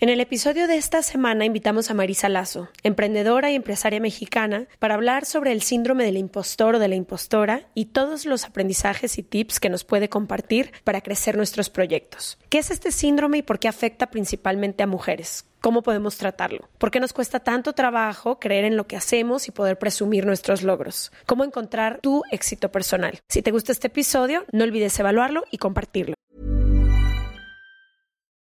En el episodio de esta semana invitamos a Marisa Lazo, emprendedora y empresaria mexicana, para hablar sobre el síndrome del impostor o de la impostora y todos los aprendizajes y tips que nos puede compartir para crecer nuestros proyectos. ¿Qué es este síndrome y por qué afecta principalmente a mujeres? ¿Cómo podemos tratarlo? ¿Por qué nos cuesta tanto trabajo creer en lo que hacemos y poder presumir nuestros logros? ¿Cómo encontrar tu éxito personal? Si te gusta este episodio, no olvides evaluarlo y compartirlo.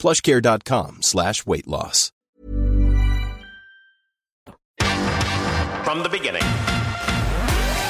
plushcare.com slash weight loss. from the beginning.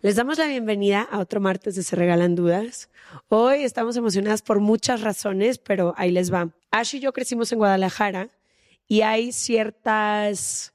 Les damos la bienvenida a otro martes de Se Regalan Dudas. Hoy estamos emocionadas por muchas razones, pero ahí les va. Ash y yo crecimos en Guadalajara y hay ciertas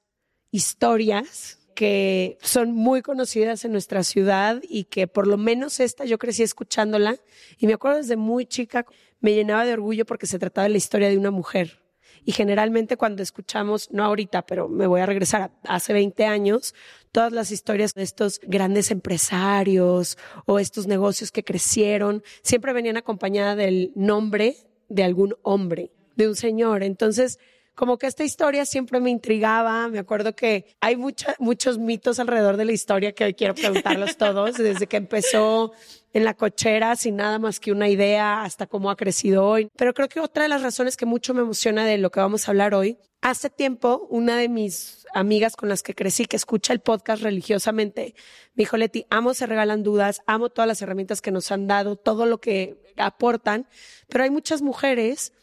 historias que son muy conocidas en nuestra ciudad y que por lo menos esta yo crecí escuchándola y me acuerdo desde muy chica me llenaba de orgullo porque se trataba de la historia de una mujer. Y generalmente cuando escuchamos, no ahorita, pero me voy a regresar a hace 20 años, todas las historias de estos grandes empresarios o estos negocios que crecieron, siempre venían acompañadas del nombre de algún hombre, de un señor. Entonces, como que esta historia siempre me intrigaba. Me acuerdo que hay mucha, muchos mitos alrededor de la historia que hoy quiero preguntarlos todos, desde que empezó en la cochera sin nada más que una idea hasta cómo ha crecido hoy. Pero creo que otra de las razones que mucho me emociona de lo que vamos a hablar hoy, hace tiempo una de mis amigas con las que crecí, que escucha el podcast religiosamente, me dijo, Leti, amo Se Regalan Dudas, amo todas las herramientas que nos han dado, todo lo que aportan, pero hay muchas mujeres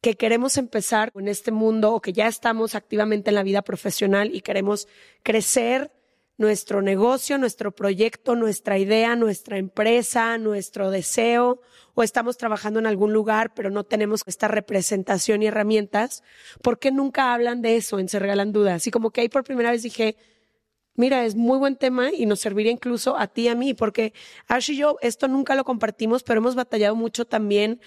que queremos empezar en este mundo o que ya estamos activamente en la vida profesional y queremos crecer nuestro negocio, nuestro proyecto, nuestra idea, nuestra empresa, nuestro deseo, o estamos trabajando en algún lugar, pero no tenemos esta representación y herramientas, ¿por qué nunca hablan de eso en Se Regalan Dudas? Y como que ahí por primera vez dije, mira, es muy buen tema y nos serviría incluso a ti y a mí, porque Ash y yo esto nunca lo compartimos, pero hemos batallado mucho también,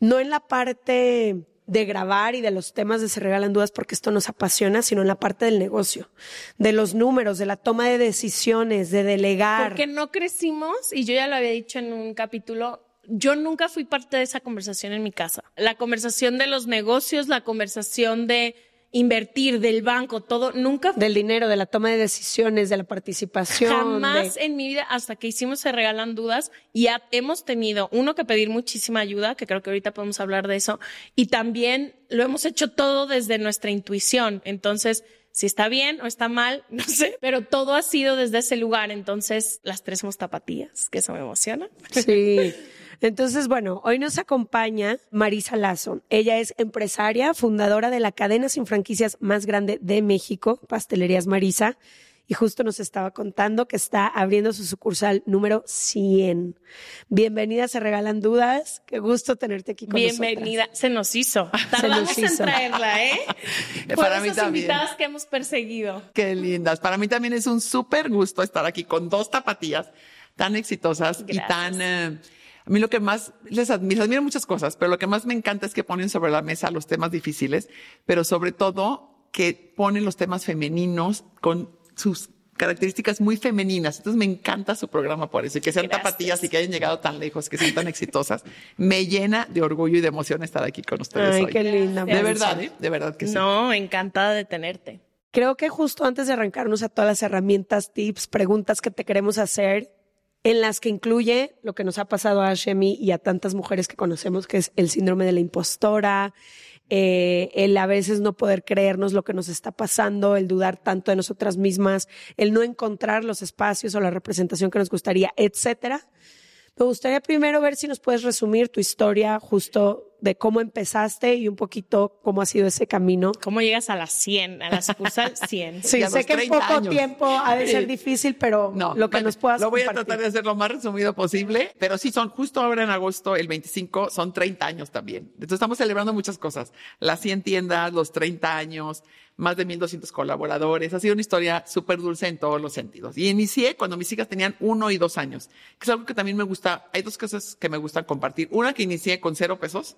no en la parte de grabar y de los temas de Se Regalan Dudas porque esto nos apasiona, sino en la parte del negocio, de los números, de la toma de decisiones, de delegar. Porque no crecimos, y yo ya lo había dicho en un capítulo, yo nunca fui parte de esa conversación en mi casa. La conversación de los negocios, la conversación de invertir, del banco, todo, nunca Del dinero, de la toma de decisiones, de la participación. Jamás de- en mi vida, hasta que hicimos Se Regalan Dudas, y ha- hemos tenido, uno, que pedir muchísima ayuda, que creo que ahorita podemos hablar de eso, y también lo hemos hecho todo desde nuestra intuición. Entonces, si está bien o está mal, no sé, pero todo ha sido desde ese lugar. Entonces, las tres somos tapatías, que eso me emociona. Sí. Entonces, bueno, hoy nos acompaña Marisa Lazo. Ella es empresaria, fundadora de la cadena sin franquicias más grande de México, Pastelerías Marisa. Y justo nos estaba contando que está abriendo su sucursal número 100. Bienvenida, se regalan dudas. Qué gusto tenerte aquí con Bienvenida. Se nos hizo. Tardamos en hizo. traerla, ¿eh? Por Para mí esas también. invitadas que hemos perseguido. Qué lindas. Para mí también es un súper gusto estar aquí con dos tapatías tan exitosas y tan... eh, a mí lo que más les admiro, admiro muchas cosas, pero lo que más me encanta es que ponen sobre la mesa los temas difíciles, pero sobre todo que ponen los temas femeninos con sus características muy femeninas. Entonces me encanta su programa por eso. Y que sean Gracias. tapatías y que hayan llegado tan lejos, que sean tan exitosas. Me llena de orgullo y de emoción estar aquí con ustedes Ay, hoy. qué linda. De verdad, ¿eh? De verdad que sí. No, encantada de tenerte. Creo que justo antes de arrancarnos a todas las herramientas, tips, preguntas que te queremos hacer, en las que incluye lo que nos ha pasado a Shemi y a tantas mujeres que conocemos, que es el síndrome de la impostora, eh, el a veces no poder creernos lo que nos está pasando, el dudar tanto de nosotras mismas, el no encontrar los espacios o la representación que nos gustaría, etcétera. Me gustaría primero ver si nos puedes resumir tu historia justo de cómo empezaste y un poquito cómo ha sido ese camino. ¿Cómo llegas a las 100, a la sucursal 100? Sí, a sé que en 30 poco años. tiempo ha de ser difícil, pero No, lo que bueno, nos puedas Lo voy a compartir. tratar de hacer lo más resumido posible, pero sí son justo ahora en agosto, el 25, son 30 años también. Entonces estamos celebrando muchas cosas. Las 100 tiendas, los 30 años, más de 1200 colaboradores. Ha sido una historia súper dulce en todos los sentidos. Y inicié cuando mis hijas tenían uno y dos años, que es algo que también me gusta. Hay dos cosas que me gustan compartir. Una que inicié con cero pesos.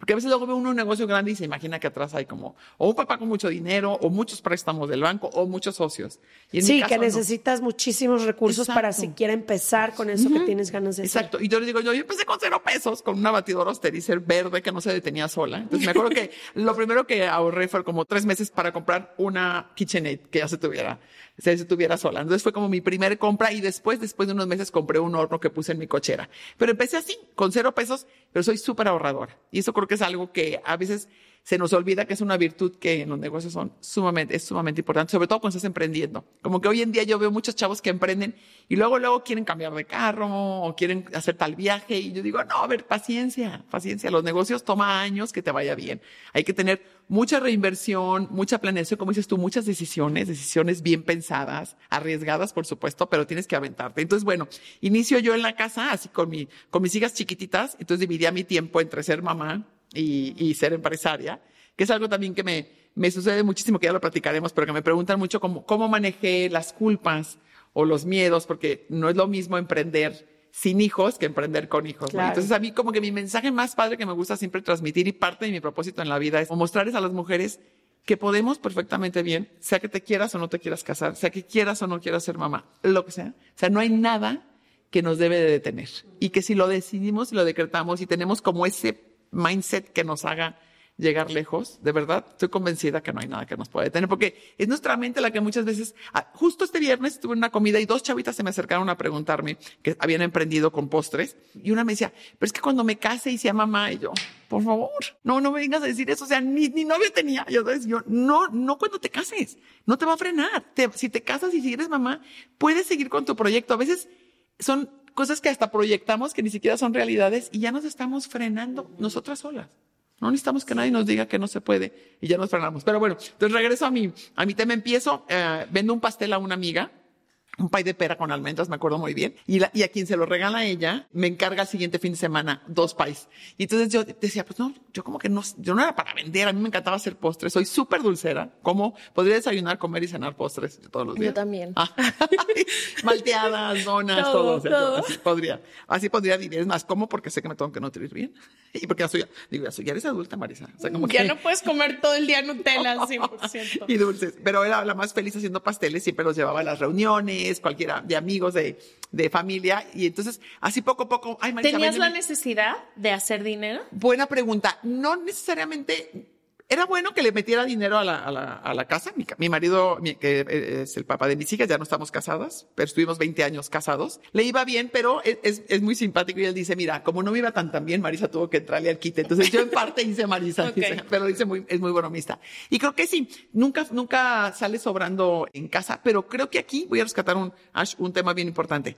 Porque a veces luego ve uno un negocio grande y se imagina que atrás hay como o un papá con mucho dinero, o muchos préstamos del banco, o muchos socios. Y en mi Sí, caso, que no. necesitas muchísimos recursos para Exacto. siquiera empezar con eso que tienes ganas de hacer. Exacto. Y yo les digo, yo, yo empecé con cero pesos, con una batidora Osterizer verde que no se detenía sola. Entonces me acuerdo que lo primero que ahorré fue como tres meses para comprar una KitchenAid que ya se tuviera, se, se tuviera sola. Entonces fue como mi primer compra y después, después de unos meses compré un horno que puse en mi cochera. Pero empecé así, con cero pesos, pero soy súper ahorradora. Y eso creo que es algo que a veces se nos olvida que es una virtud que en los negocios son sumamente, es sumamente importante, sobre todo cuando estás emprendiendo. Como que hoy en día yo veo muchos chavos que emprenden y luego, luego quieren cambiar de carro o quieren hacer tal viaje y yo digo, no, a ver, paciencia, paciencia. Los negocios toma años que te vaya bien. Hay que tener mucha reinversión, mucha planeación, como dices tú, muchas decisiones, decisiones bien pensadas, arriesgadas, por supuesto, pero tienes que aventarte. Entonces, bueno, inicio yo en la casa, así con mi, con mis hijas chiquititas, entonces dividía mi tiempo entre ser mamá y, y ser empresaria, que es algo también que me, me sucede muchísimo, que ya lo platicaremos, pero que me preguntan mucho cómo, cómo manejé las culpas o los miedos, porque no es lo mismo emprender sin hijos que emprender con hijos. ¿no? Claro. Entonces a mí como que mi mensaje más padre que me gusta siempre transmitir y parte de mi propósito en la vida es mostrarles a las mujeres que podemos perfectamente bien, sea que te quieras o no te quieras casar, sea que quieras o no quieras ser mamá, lo que sea. O sea, no hay nada que nos debe de detener. Y que si lo decidimos y lo decretamos y tenemos como ese mindset que nos haga llegar lejos, de verdad, estoy convencida que no hay nada que nos pueda detener, porque es nuestra mente la que muchas veces, ah, justo este viernes estuve en una comida y dos chavitas se me acercaron a preguntarme que habían emprendido con postres y una me decía, pero es que cuando me case y sea mamá, y yo, por favor, no, no me vengas a decir eso, o sea, ni, ni novio tenía, yo, ¿sabes? yo, no, no cuando te cases, no te va a frenar, si te casas y si eres mamá, puedes seguir con tu proyecto, a veces son cosas que hasta proyectamos que ni siquiera son realidades y ya nos estamos frenando nosotras solas. No necesitamos que nadie nos diga que no se puede y ya nos frenamos. Pero bueno, entonces regreso a mi, a mi tema. Empiezo, eh, vendo un pastel a una amiga, un pay de pera con almendras, me acuerdo muy bien. Y, la- y a quien se lo regala a ella, me encarga el siguiente fin de semana dos pies. Y entonces yo decía, pues no, yo como que no, yo no era para vender, a mí me encantaba hacer postres, soy súper dulcera. como Podría desayunar, comer y cenar postres todos los Yo días. también. Ah, malteadas, donas, Todo, todo. o sea, todo. Así podría, así podría vivir. Es más, como porque sé que me tengo que nutrir bien. Y porque ya soy, digo, ya soy, ya eres adulta, Marisa. O sea, como Ya que- no puedes comer todo el día Nutella al 100%. y dulces. Pero era la más feliz haciendo pasteles, siempre los llevaba a las reuniones, cualquiera de amigos, de, de familia. Y entonces, así poco a poco, ay, Marisa, ¿Tenías la necesidad de hacer dinero? Buena pregunta. No necesariamente. Era bueno que le metiera dinero a la, a la, a la casa. Mi, mi marido, mi- que eh, es el papá de mis hijas, ya no estamos casadas, pero estuvimos 20 años casados. Le iba bien, pero es, es, es muy simpático y él dice, mira, como no me iba tan tan bien, Marisa tuvo que entrarle al quite. Entonces yo en parte hice Marisa, Ok. dice, pero dice muy, es muy bromista. Y creo que sí, nunca, nunca sale sobrando en casa, pero creo que aquí voy a rescatar un, un tema bien importante.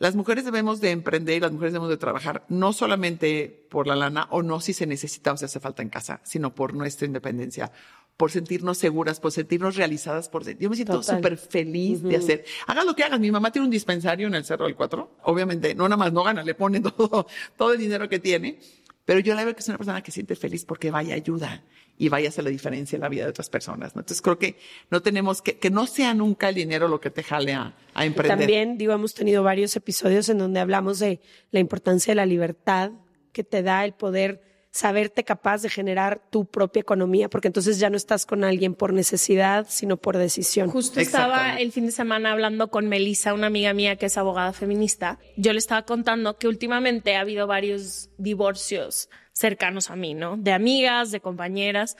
Las mujeres debemos de emprender y las mujeres debemos de trabajar no solamente por la lana o no si se necesita o si hace falta en casa, sino por nuestra independencia, por sentirnos seguras, por sentirnos realizadas, por yo me siento súper feliz de hacer. Haga lo que hagas. Mi mamá tiene un dispensario en el Cerro del Cuatro. Obviamente, no nada más no gana, le pone todo, todo el dinero que tiene. Pero yo la veo que es una persona que siente feliz porque vaya ayuda y vaya a hacer la diferencia en la vida de otras personas. ¿no? Entonces creo que no tenemos que, que no sea nunca el dinero lo que te jale a, a emprender. También, digo, hemos tenido varios episodios en donde hablamos de la importancia de la libertad que te da el poder saberte capaz de generar tu propia economía, porque entonces ya no estás con alguien por necesidad, sino por decisión. Justo estaba el fin de semana hablando con Melissa, una amiga mía que es abogada feminista. Yo le estaba contando que últimamente ha habido varios divorcios cercanos a mí, ¿no? De amigas, de compañeras.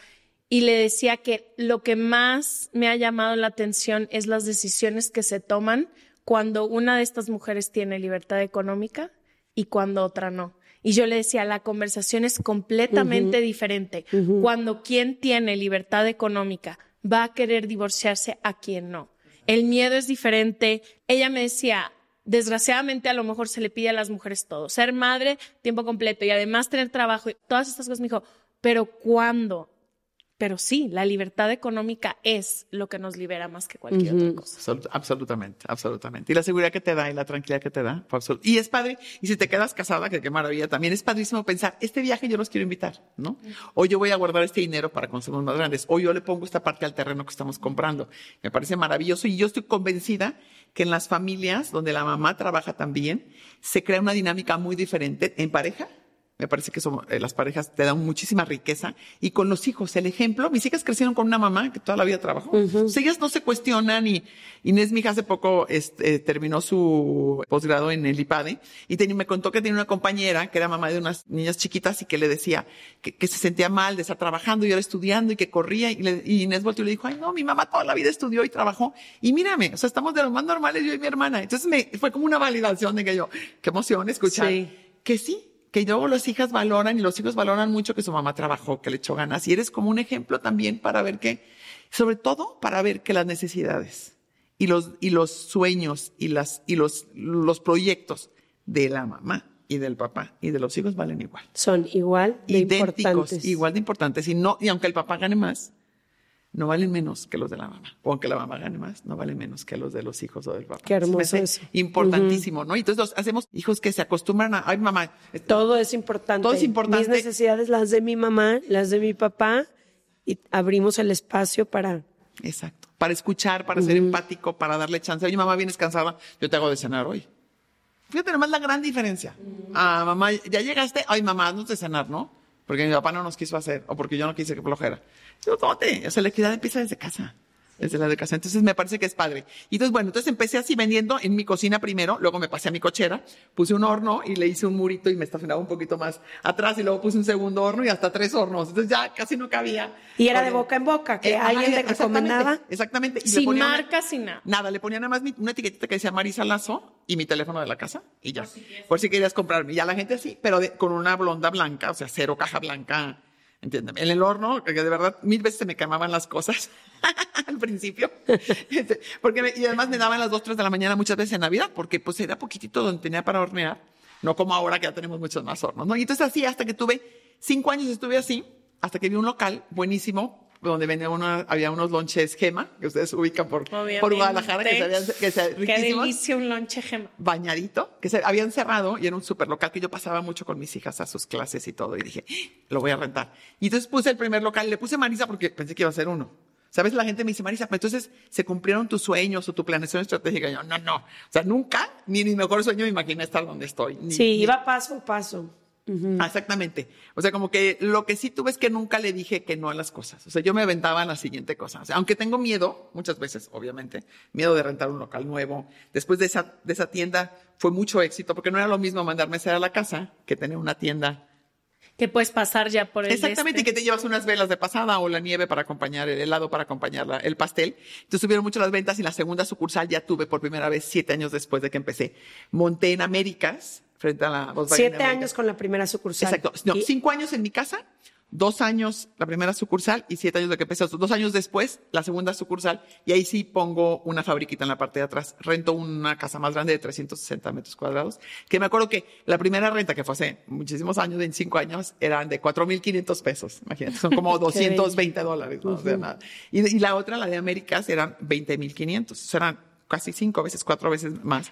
Y le decía que lo que más me ha llamado la atención es las decisiones que se toman cuando una de estas mujeres tiene libertad económica y cuando otra no. Y yo le decía, la conversación es completamente diferente. Cuando quien tiene libertad económica va a querer divorciarse a quien no. El miedo es diferente. Ella me decía, desgraciadamente a lo mejor se le pide a las mujeres todo, ser madre tiempo completo y además tener trabajo y todas estas cosas. Me dijo, pero ¿cuándo? Pero sí, la libertad económica es lo que nos libera más que cualquier otra cosa. absolutamente, absolutamente. Y la seguridad que te da y la tranquilidad que te da. Y es padre, y si te quedas casada, que qué maravilla, también es padrísimo pensar, este viaje yo los quiero invitar, ¿no? O yo voy a guardar este dinero para consumos más grandes, o yo le pongo esta parte al terreno que estamos comprando. Me parece maravilloso y yo estoy convencida que en las familias donde la mamá trabaja también, se crea una dinámica muy diferente en pareja me parece que son, eh, las parejas te dan muchísima riqueza. Y con los hijos, el ejemplo, mis hijas crecieron con una mamá que toda la vida trabajó. ellas no se cuestionan y Inés, mi hija, hace poco este, terminó su posgrado en el IPADE y me contó que tenía una compañera que era mamá de unas niñas chiquitas y que le decía que, que se sentía mal de estar trabajando y ahora estudiando y que corría. Y, le, y Inés volvió y le dijo, ay, no, mi mamá toda la vida estudió y trabajó. Y mírame, o sea, estamos de lo más normales yo y mi hermana. Entonces me, fue como una validación de que yo, qué emoción escuchar. Que sí, que luego las hijas valoran y los hijos valoran mucho que su mamá trabajó, que le echó ganas. Y eres como un ejemplo también para ver que, sobre todo para ver que las necesidades y los, y los sueños y las, y los, los proyectos de la mamá y del papá y de los hijos valen igual. Son igual de Idénticos, importantes. igual de importantes. Y no, y aunque el papá gane más, no valen menos que los de la mamá. O aunque la mamá gane más, no valen menos que los de los hijos o del papá. Qué hermoso eso. Importantísimo, ¿no? Y entonces hacemos hijos que se acostumbran a, ay mamá. Todo es importante. Todo es importante. Mis necesidades, las de mi mamá, las de mi papá, y abrimos el espacio para... Exacto. Para escuchar, para ser empático, para darle chance. Oye, mamá, vienes cansada, yo te hago de cenar hoy. Fíjate nomás la gran diferencia. Ah, mamá, ya llegaste, ay mamá, no te cenar, ¿no? Porque mi papá no nos quiso hacer, o porque yo no quise que flojera. Yo, tómate. O sea, la equidad empieza desde casa. Desde la de casa. Entonces me parece que es padre. Y entonces, bueno, entonces empecé así vendiendo en mi cocina primero, luego me pasé a mi cochera, puse un horno y le hice un murito y me estacionaba un poquito más atrás y luego puse un segundo horno y hasta tres hornos. Entonces ya casi no cabía. Y era de boca en boca, que eh, alguien te recomendaba. Exactamente. Y sin marca, sin nada. Nada, le ponía nada más una etiquetita que decía Marisa Lazo y mi teléfono de la casa y ya. Por si, querías comprarme. Ya la gente así, pero con una blonda blanca, o sea, cero caja blanca ¿Entiendes? En el horno, que de verdad mil veces se me quemaban las cosas al principio. Este, porque y además me daban las dos, tres de la mañana muchas veces en Navidad, porque pues era poquitito donde tenía para hornear. No como ahora que ya tenemos muchos más hornos, ¿no? Y entonces así, hasta que tuve cinco años estuve así, hasta que vi un local buenísimo, donde venía una, había unos lonches gema, que ustedes ubican por, por Guadalajara, que se habían, que se, Qué delicia un lonche gema. Bañadito, que se habían cerrado y era un super local que yo pasaba mucho con mis hijas a sus clases y todo. Y dije, lo voy a rentar. Y entonces puse el primer local, le puse Marisa porque pensé que iba a ser uno. ¿Sabes? La gente me dice, Marisa, pero entonces se cumplieron tus sueños o tu planeación estratégica. Y yo, no, no. O sea, nunca, ni mi mejor sueño me imaginé estar donde estoy. sí, iba paso a paso. Exactamente. O sea, como que lo que sí tuve es que nunca le dije que no a las cosas. O sea, yo me aventaba en la siguiente cosa. O sea, aunque tengo miedo, muchas veces, obviamente, miedo de rentar un local nuevo. Después de esa, de esa tienda fue mucho éxito porque no era lo mismo mandarme a hacer a la casa que tener una tienda. Que puedes pasar ya por el Exactamente, y que te llevas unas velas de pasada o la nieve para acompañar el helado, para acompañar el pastel. Entonces subieron mucho las ventas y la segunda sucursal ya tuve por primera vez siete años después de que empecé. Monté en Américas, frente a la Siete años con la primera sucursal. Exacto. No, cinco años en mi casa, dos años la primera sucursal y siete años de que empecé. Dos años después, la segunda sucursal, y ahí sí pongo una fabriquita en la parte de atrás. Rento una casa más grande de 360 metros cuadrados, que me acuerdo que la primera renta, que fue hace muchísimos años, en cinco años, eran de 4.500 pesos. Imagínate, son como 220 dólares, ¿no? nada. Y, y, la otra, la de Américas, eran 20.500. O sea, eran casi cinco veces, cuatro veces más.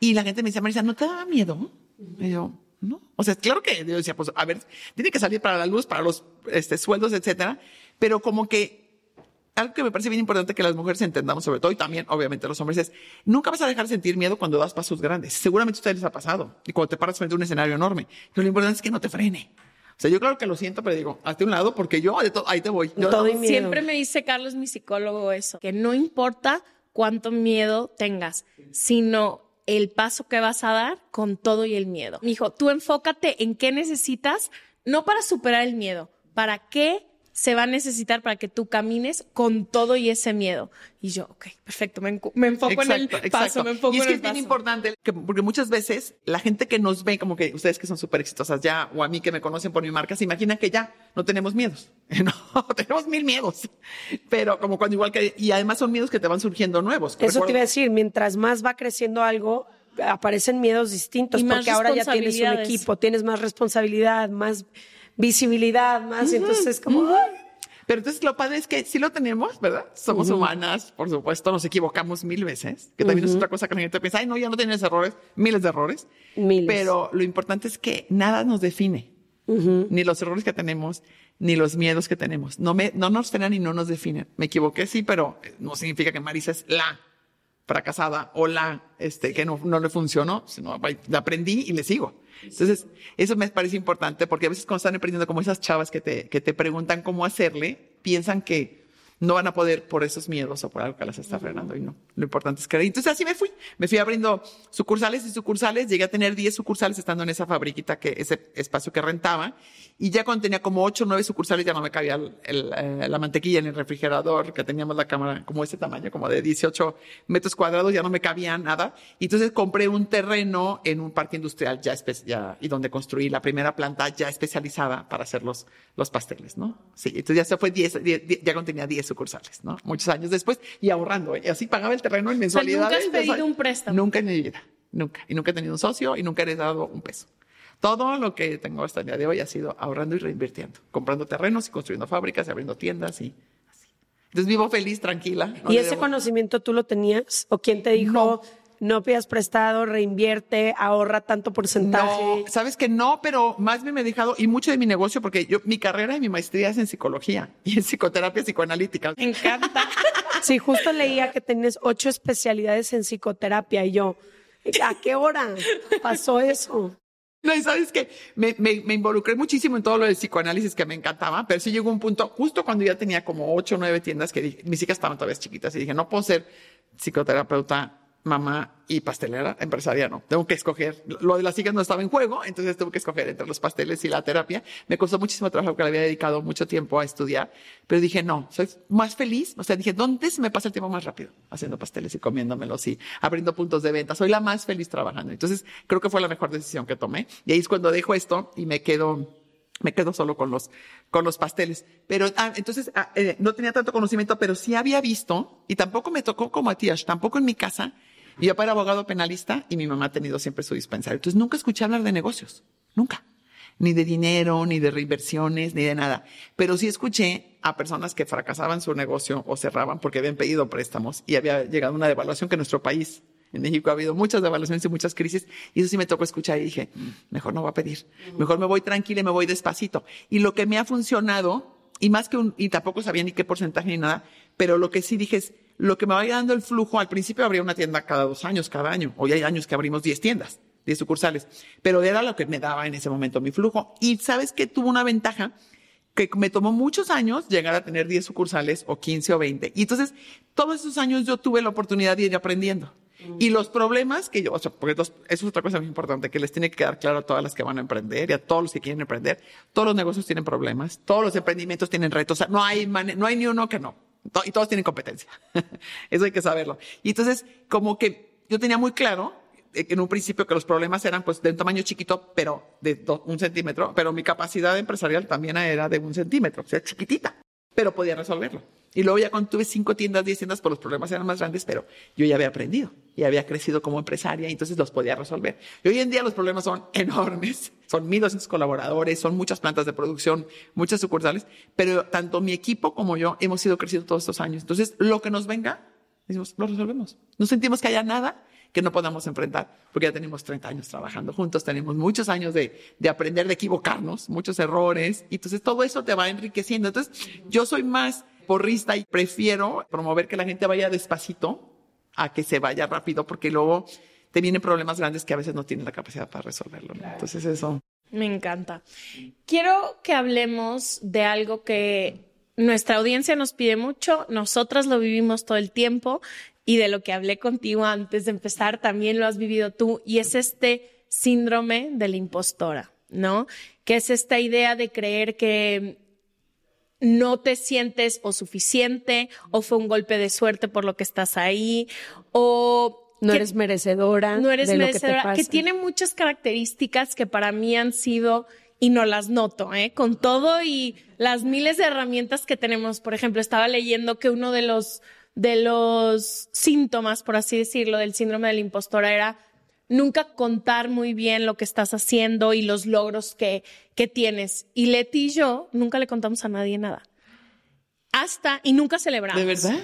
Y la gente me dice, Marisa, ¿no te da miedo? Y yo, no. O sea, claro que yo decía, pues, a ver, tiene que salir para la luz, para los este, sueldos, etcétera. Pero como que algo que me parece bien importante que las mujeres entendamos, sobre todo, y también, obviamente, los hombres, es nunca vas a dejar sentir miedo cuando das pasos grandes. Seguramente a ustedes les ha pasado. Y cuando te paras frente a un escenario enorme. Pero lo importante es que no te frene. O sea, yo claro que lo siento, pero digo, hazte un lado porque yo de to- ahí te voy. Yo- Todo miedo. Siempre me dice Carlos, mi psicólogo, eso, que no importa cuánto miedo tengas, sino el paso que vas a dar con todo y el miedo. Me dijo, tú enfócate en qué necesitas, no para superar el miedo, para qué se va a necesitar para que tú camines con todo y ese miedo. Y yo, ok, perfecto, me, me enfoco en el paso, exacto. me enfoco y es en que el es bien paso. importante, que- porque muchas veces la gente que nos ve, como que ustedes que son súper exitosas ya, o a mí que me conocen por mi marca, se imaginan que ya no tenemos miedos. No, tenemos mil miedos. Pero como cuando igual que, y además son miedos que te van surgiendo nuevos. Eso te iba a decir, mientras más va creciendo algo, aparecen miedos distintos, Y porque ahora ya tienes un equipo, tienes más responsabilidad, más visibilidad, más, y entonces es como, ¡ay! Pero entonces lo padre es que sí lo tenemos, ¿verdad? Somos humanas, por supuesto, nos equivocamos mil veces, que también es otra cosa que la gente piensa, ay, no, ya no tienes errores, miles de errores. Miles. Pero lo importante es que nada nos define, ni los errores que tenemos, ni los miedos que tenemos. No, me, no nos frenan y no nos definen. Me equivoqué, sí, pero no significa que Marisa es la fracasada o la este, que no, no le funcionó, sino la aprendí y le sigo. Entonces, eso me parece importante porque a veces cuando están emprendiendo como esas chavas que te, que te preguntan cómo hacerle, piensan que no van a poder por esos miedos o por algo que las está frenando y no. Lo importante es creer. Entonces así me fui. Me fui abriendo sucursales y sucursales. Llegué a tener 10 sucursales estando en esa fabriquita, que, ese espacio que rentaba. Y ya cuando tenía como 8 o 9 sucursales ya no me cabía eh, la mantequilla en el refrigerador, que teníamos la cámara como ese tamaño, como de 18 metros cuadrados, ya no me cabía nada. Y entonces compré un terreno en un parque industrial ya, ya y donde construí la primera planta ya especializada para hacer los, los pasteles, ¿no? Sí, entonces ya se fue 10, 10, 10, ya cuando tenía 10 sucursales, ¿no? Muchos años después y ahorrando. Y así pagaba el terreno en sea, nunca mensualidades. has pedido un préstamo. Nunca en mi vida, nunca. Y nunca he tenido un socio y nunca he dado un peso. Todo lo que tengo hasta el día de hoy ha sido ahorrando y reinvirtiendo, comprando terrenos y construyendo fábricas y abriendo tiendas y así. Entonces vivo feliz, tranquila. no ¿Y ese debo- conocimiento tú lo tenías? ¿O quién te dijo, no, pidas prestado, reinvierte, ahorra tanto porcentaje? No, sabes que no, pero más bien me he dejado, y mucho de mi negocio, porque yo, mi carrera y mi maestría es en psicología y en psicoterapia psicoanalítica. Me encanta. Sí, justo leía que tienes ocho especialidades en psicoterapia y yo, ¿a qué hora pasó eso? No, y sabes que me, me, me involucré muchísimo en todo lo del psicoanálisis que me encantaba, pero sí llegó un punto, justo cuando ya tenía como ocho o nueve tiendas que dije, mis hijas estaban todavía chiquitas y dije, no puedo ser psicoterapeuta, mamá y pastelera, empresaria, no. Tengo que escoger. Lo de las hijas no estaba en juego, entonces tuve que escoger entre los pasteles y la terapia. Me costó muchísimo trabajo porque le había dedicado mucho tiempo a estudiar, pero dije, no, soy más feliz. O sea, dije, ¿dónde se me pasa el tiempo más rápido? Haciendo pasteles y comiéndomelos y abriendo puntos de venta. Soy la más feliz trabajando. Entonces, creo que fue la mejor decisión que tomé. Y ahí es cuando dejo esto y me quedo me quedo solo con los, con los pasteles. Pero, ah, entonces, ah, eh, no tenía tanto conocimiento, pero sí había visto, y tampoco me tocó como a tampoco en mi casa. Mi papá era abogado penalista y mi mamá ha tenido siempre su dispensario. Entonces, nunca escuché hablar de negocios. Nunca. Ni de dinero, ni de reinversiones, ni de nada. Pero sí escuché a personas que fracasaban su negocio o cerraban porque habían pedido préstamos y había llegado una devaluación que en nuestro país en México ha habido muchas devaluaciones y muchas crisis, y eso sí me tocó escuchar y dije, "Mm, mejor no voy a pedir, mejor me voy tranquila y me voy despacito. Y lo que me ha funcionado, y más que un, y tampoco sabía ni qué porcentaje ni nada, pero lo que sí dije es, lo que me vaya dando el flujo, al principio abría una tienda cada dos años, cada año, hoy hay años que abrimos 10 tiendas, 10 sucursales, pero era lo que me daba en ese momento mi flujo. Y sabes que tuvo una ventaja, que me tomó muchos años llegar a tener 10 sucursales o 15 o 20. Y entonces, todos esos años yo tuve la oportunidad de ir aprendiendo. Y los problemas que yo, o sea, porque los- eso es otra cosa muy importante, que les tiene que quedar claro a todas las que van a emprender y a todos los que quieren emprender. Todos los negocios tienen problemas, todos los emprendimientos tienen retos, o sea, no hay, no hay ni uno que no. Y todos tienen competencia. eso hay que saberlo. Y entonces, como que yo tenía muy claro eh, en un principio que los problemas eran pues de un tamaño chiquito, pero de un centímetro, pero mi capacidad empresarial también era de un centímetro, o sea, chiquitita, pero podía resolverlo. Y luego ya cuando tuve cinco tiendas, diez tiendas, pues los problemas eran más grandes, pero yo ya había aprendido y había crecido como empresaria y entonces los podía resolver. Y hoy en día los problemas son enormes, son 1.200 colaboradores, son muchas plantas de producción, muchas sucursales, pero tanto mi equipo como yo hemos ido creciendo todos estos años. Entonces, lo que nos venga, decimos, lo resolvemos. No sentimos que haya nada que no podamos enfrentar, porque ya tenemos 30 años trabajando juntos, tenemos muchos años de, de aprender, de equivocarnos, muchos errores, y entonces todo eso te va enriqueciendo. Entonces, yo soy más porrista y prefiero promover que la gente vaya despacito a que se vaya rápido, porque luego te vienen problemas grandes que a veces no tienes la capacidad para resolverlo. ¿no? Entonces, eso. Me encanta. Quiero que hablemos de algo que nuestra audiencia nos pide mucho, nosotras lo vivimos todo el tiempo y de lo que hablé contigo antes de empezar también lo has vivido tú y es este síndrome de la impostora, ¿no? Que es esta idea de creer que no te sientes o suficiente o fue un golpe de suerte por lo que estás ahí o no que eres merecedora. no eres de merecedora, Lo que, que, te pasa. tiene muchas características que para mí han sido y no las noto, ¿eh? Con todo y las miles de herramientas que tenemos. Por ejemplo, estaba leyendo que uno de los de los síntomas, por así decirlo, del síndrome del impostor era nunca contar muy bien lo que estás haciendo y los logros que, que tienes. Y Leti y yo nunca le contamos a nadie nada. Hasta, y nunca celebramos. ¿De verdad?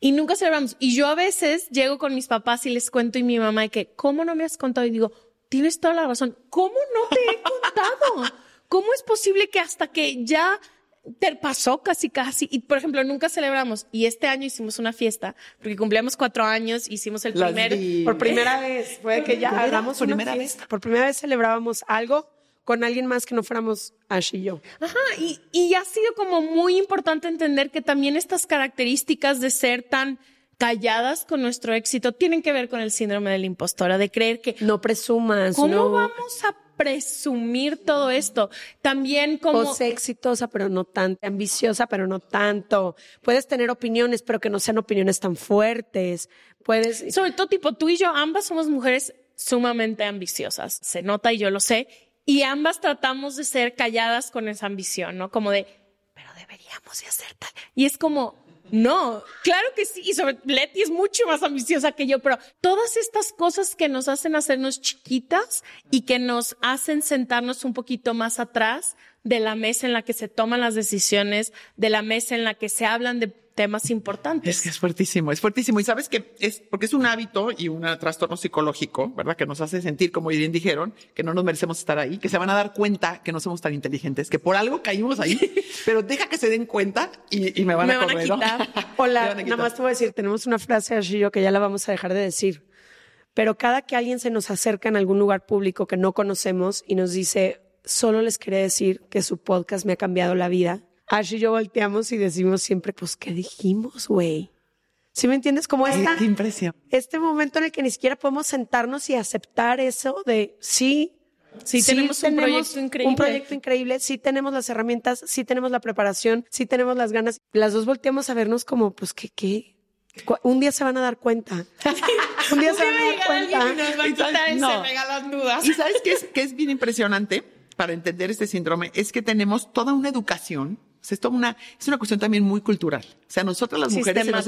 Y nunca celebramos. Y yo a veces llego con mis papás y les cuento y mi mamá de que, ¿cómo no me has contado? Y digo, tienes toda la razón. ¿Cómo no te he contado? ¿Cómo es posible que hasta que ya te pasó casi casi? Y por ejemplo, nunca celebramos. Y este año hicimos una fiesta porque cumplíamos cuatro años, hicimos el Las primer. vi. Por primera vez, fue que ya hagamos ¿Por una primera fiesta. Por primera vez celebrábamos algo con alguien más que no fuéramos Ash y yo. Ajá, y, y ha sido como muy importante entender que también estas características de ser tan calladas con nuestro éxito tienen que ver con el síndrome de la impostora, de creer que No presumas, ¿Cómo no. vamos a presumir todo esto? También como... O sé exitosa, pero no tanto. Ambiciosa, pero no tanto. Puedes tener opiniones, pero que no sean opiniones tan fuertes. Puedes. Sobre todo, tipo, tú y yo, ambas somos mujeres sumamente ambiciosas. Se nota y yo lo sé. Y ambas tratamos de ser calladas con esa ambición, ¿no? Como de, pero deberíamos de hacer tal. Y es como, no, claro que sí. Y sobre Leti es mucho más ambiciosa que yo, pero todas estas cosas que nos hacen hacernos chiquitas y que nos hacen sentarnos un poquito más atrás de la mesa en la que se toman las decisiones, de la mesa en la que se hablan de temas importantes. Es que es fuertísimo, es fuertísimo. Y sabes que es porque es un hábito y un trastorno psicológico, ¿verdad? Que nos hace sentir, como bien dijeron, que no nos merecemos estar ahí, que se van a dar cuenta que no somos tan inteligentes, que por algo caímos ahí, pero deja que se den cuenta y, y me van Me a van a correr. ¿no? quitar. Hola, van a nada quitar. más te voy a decir, tenemos una frase y yo que ya la vamos a dejar de decir. Pero cada que alguien se nos acerca en algún lugar público que no conocemos y nos dice, solo les quería decir que su podcast me ha cambiado la vida, Ash y yo volteamos y decimos siempre, pues, ¿qué dijimos, güey? ¿Sí me entiendes? Como Qué, esta, qué impresión. este momento en el que ni siquiera podemos sentarnos y aceptar eso de sí. Sí, tenemos un proyecto increíble. Un proyecto increíble, sí tenemos las herramientas, sí tenemos la preparación, sí tenemos las ganas. Las dos volteamos a vernos como, pues, ¿qué, qué? Un día se van a dar cuenta. Un día se van a dar cuenta. nos va a quitar No. dudas. Y sabes qué es, qué es bien impresionante para entender este síndrome es que tenemos toda una educación. O sea, es, toda una, es una cuestión también muy cultural. O sea, nosotras las mujeres nos-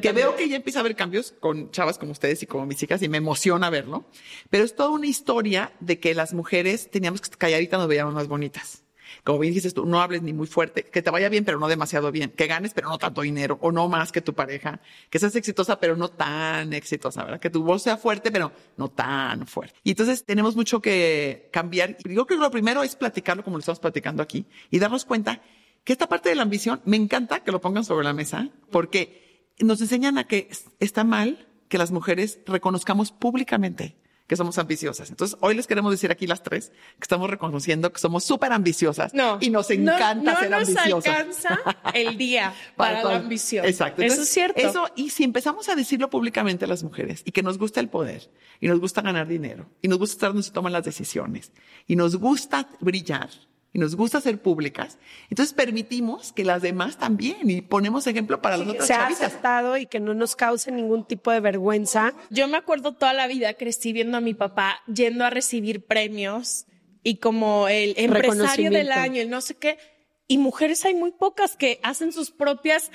que veo que ya empieza a haber cambios con chavas como ustedes y como mis hijas y me emociona verlo. Pero es toda una historia de que las mujeres teníamos que calladitas nos veíamos más bonitas. Como bien dices tú, no hables ni muy fuerte, que te vaya bien, pero no demasiado bien, que ganes, pero no tanto dinero, o no más que tu pareja, que seas exitosa, pero no tan exitosa, ¿verdad? Que tu voz sea fuerte, pero no tan fuerte. Y entonces tenemos mucho que cambiar. Yo creo que lo primero es platicarlo como lo estamos platicando aquí y darnos cuenta que esta parte de la ambición, me encanta que lo pongan sobre la mesa, porque nos enseñan a que está mal que las mujeres reconozcamos públicamente que somos ambiciosas. Entonces, hoy les queremos decir aquí las tres que estamos reconociendo que somos súper ambiciosas No. y nos no- encanta no ser nos ambiciosas. alcanza el día para, la ambición. Exacto. Eso es cierto. Eso, y si empezamos a decirlo públicamente a las mujeres y que nos gusta el poder y nos gusta ganar dinero y nos gusta estar donde se toman las decisiones y nos gusta brillar y nos gusta ser públicas, entonces permitimos que las demás también y ponemos ejemplo para las otras Se ha chavitas. aceptado y que no nos cause ningún tipo de vergüenza. Yo me acuerdo toda la vida crecí viendo a mi papá yendo a recibir premios y como el empresario del año, el no sé qué. Y mujeres hay muy pocas que hacen sus propias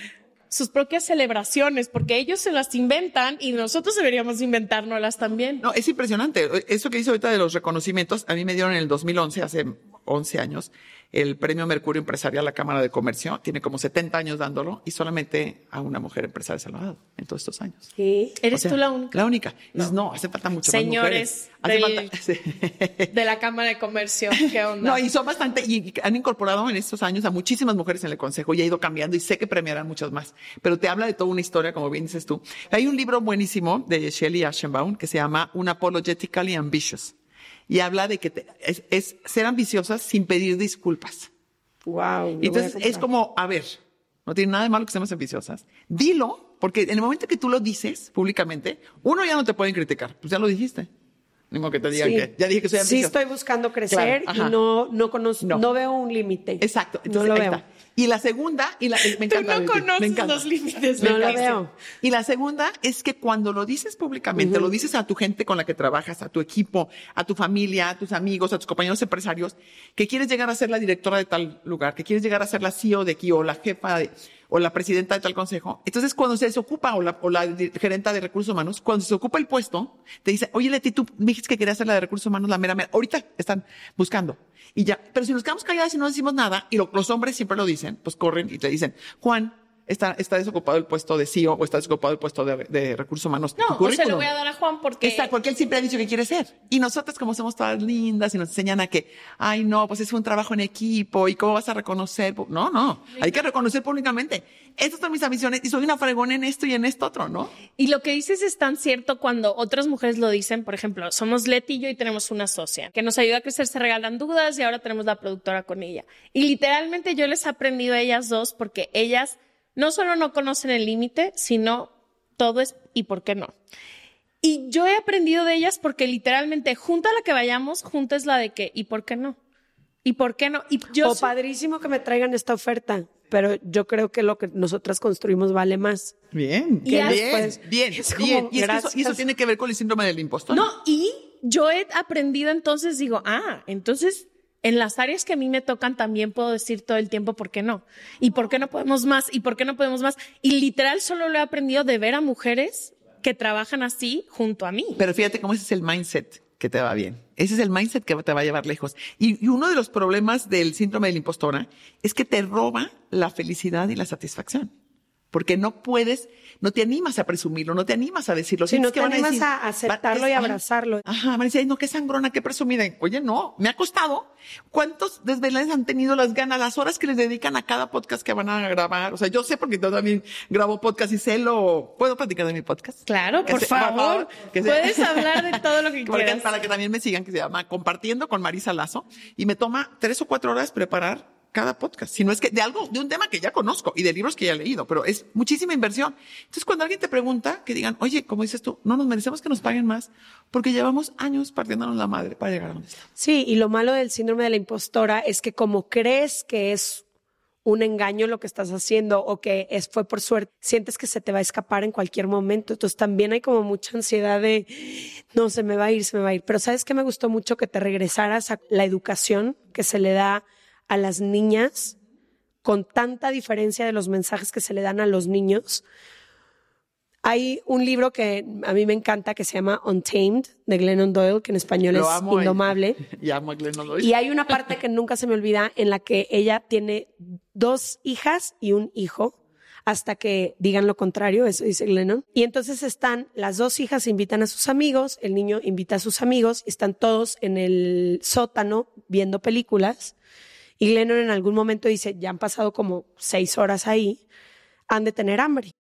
sus propias celebraciones, porque ellos se las inventan y nosotros deberíamos inventárnoslas también. No, es impresionante. Eso que dice ahorita de los reconocimientos, a mí me dieron en el 2011, hace 11 años, el premio Mercurio Empresarial a la Cámara de Comercio. Tiene como 70 años dándolo y solamente a una mujer empresaria se lo ha dado en todos estos años. Sí. ¿Eres O sea, tú la única? La única. No, hace falta mucho Señores más mujeres. del- falta-. De la Cámara de Comercio, ¿qué onda? No, y son bastante, y y han incorporado en estos años a muchísimas mujeres en el consejo y ha ido cambiando y sé que premiarán muchas más. Pero te habla de toda una historia, como bien dices tú. Hay un libro buenísimo de Shelley Aschenbaum que se llama Unapologetically Ambitious, y habla de que te- es, es ser ambiciosas sin pedir disculpas. Wow. Entonces es como, a ver, no tiene nada de malo que seamos ambiciosas. Dilo, porque en el momento que tú lo dices públicamente, uno ya no te pueden criticar, pues ya lo dijiste. Ni modo que te digan Sí. que ya dije que soy Sí ambiciosa. estoy buscando crecer Claro, y no, no conozco, No. no. veo un límite. Exacto. no lo veo. está. Y la segunda, y la, me Tú encanta. no Leti, conoces me encanta. los límites. No me lo veo. Y la segunda es que cuando lo dices públicamente, lo dices a tu gente con la que trabajas, a tu equipo, a tu familia, a tus amigos, a tus compañeros empresarios, que quieres llegar a ser la directora de tal lugar, que quieres llegar a ser la CEO de aquí o la jefa de, o la presidenta de tal consejo. Entonces, cuando se desocupa o la, o la gerenta de recursos humanos, cuando se ocupa el puesto, te dice, oye, Leti, tú me dijiste que querías ser la de recursos humanos, la mera mera. Ahorita están buscando. Y ya. Pero si nos quedamos calladas y no decimos nada, y lo- los hombres siempre lo dicen, pues corren y te dicen, Juan, está, está desocupado el puesto de CEO o está desocupado el puesto de, de recursos humanos. No, o se lo voy a dar a Juan porque. Exacto, porque él siempre ha dicho que quiere ser. Y nosotras, como somos todas lindas y nos enseñan a que, ay, no, pues es un trabajo en equipo y cómo vas a reconocer. No, no, hay que reconocer públicamente. Estas son mis ambiciones y soy una fregona en esto y en esto otro, ¿no? Y lo que dices es tan cierto cuando otras mujeres lo dicen. Por ejemplo, somos Leti y yo y tenemos una socia que nos ayuda a crecer, se regalan dudas y ahora tenemos la productora con ella. Y literalmente yo les he aprendido a ellas dos porque ellas no solo no conocen el límite, sino todo es y por qué no. Y yo he aprendido de ellas porque literalmente junta la que vayamos, junta es la de que y por qué no. ¿Y por qué no? Y yo o soy- padrísimo que me traigan esta oferta, pero yo creo que lo que nosotras construimos vale más. Bien, Y bien, después- bien, es como, bien. Y, es que eso, y eso tiene que ver con el síndrome del impostor. No, y yo he aprendido entonces, digo, ah, entonces en las áreas que a mí me tocan también puedo decir todo el tiempo por qué no. Y por qué no podemos más, y por qué no podemos más. Y literal solo lo he aprendido de ver a mujeres que trabajan así junto a mí. Pero fíjate cómo ese es el mindset que te va bien. Ese es el mindset que te va a llevar lejos. Y, y uno de los problemas del síndrome de la impostora es que te roba la felicidad y la satisfacción. Porque no puedes, no te animas a presumirlo, no te animas a decirlo. Si no te van animas decir, a aceptarlo y abrazarlo. Ajá, van a decir, "Ay, no, qué sangrona, qué presumida. Oye, no, me ha costado. ¿Cuántos desvelanes han tenido las ganas, las horas que les dedican a cada podcast que van a grabar? O sea, yo sé porque yo también grabo podcast y sé lo... ¿Puedo platicar de mi podcast? Claro, Que por se- favor. Puedes hablar de todo lo que quieras. Para que también me sigan, que se llama Compartiendo con Marisa Lazo. Y me toma tres o cuatro horas preparar cada podcast. Si no es que de algo, de un tema que ya conozco y de libros que ya he leído, pero es muchísima inversión. Entonces, cuando alguien te pregunta, que digan, oye, como dices tú, no nos merecemos que nos paguen más porque llevamos años partiéndonos la madre para llegar a donde estamos. Sí, y lo malo del síndrome de la impostora es que como crees que es un engaño lo que estás haciendo o que es, fue por suerte, sientes que se te va a escapar en cualquier momento. Entonces también hay como mucha ansiedad de, no, se me va a ir, se me va a ir. Pero sabes que me gustó mucho que te regresaras a la educación que se le da a las niñas con tanta diferencia de los mensajes que se le dan a los niños. Hay un libro que a mí me encanta que se llama Untamed de Glennon Doyle, que en español Lo es amo. Indomable. Y amo a Glenn Doyle. Y hay una parte que nunca se me olvida en la que ella tiene dos hijas y un hijo hasta que digan lo contrario, eso dice Glennon. Y entonces están, las dos hijas invitan a sus amigos, el niño invita a sus amigos, y están todos en el sótano viendo películas. Y Glennon en algún momento dice, ya han pasado como seis horas ahí, han de tener hambre.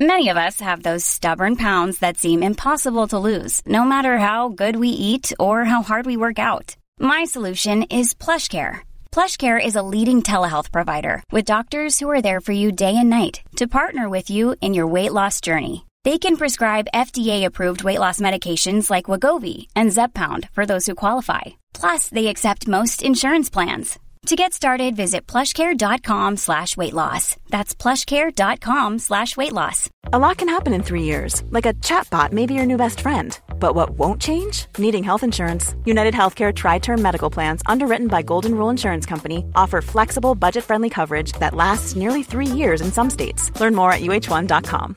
Many of us have those stubborn pounds that seem impossible to lose, no matter how good we eat or how hard we work out. My solution is PlushCare. PlushCare is a leading telehealth provider with doctors who are there for you day and night to partner with you in your weight loss journey. They can prescribe FDA-approved weight loss medications like Wagovi and Zepbound for those who qualify. Plus, they accept most insurance plans. To get started, visit plushcare.com slash weight loss. That's plushcare.com slash weight loss. A lot can happen in three years, like a chatbot may be your new best friend. But what won't change? Needing health insurance. United Healthcare Tri Term Medical Plans, underwritten by Golden Rule Insurance Company, offer flexible, budget friendly coverage that lasts nearly three years in some states. Learn more at uh1.com.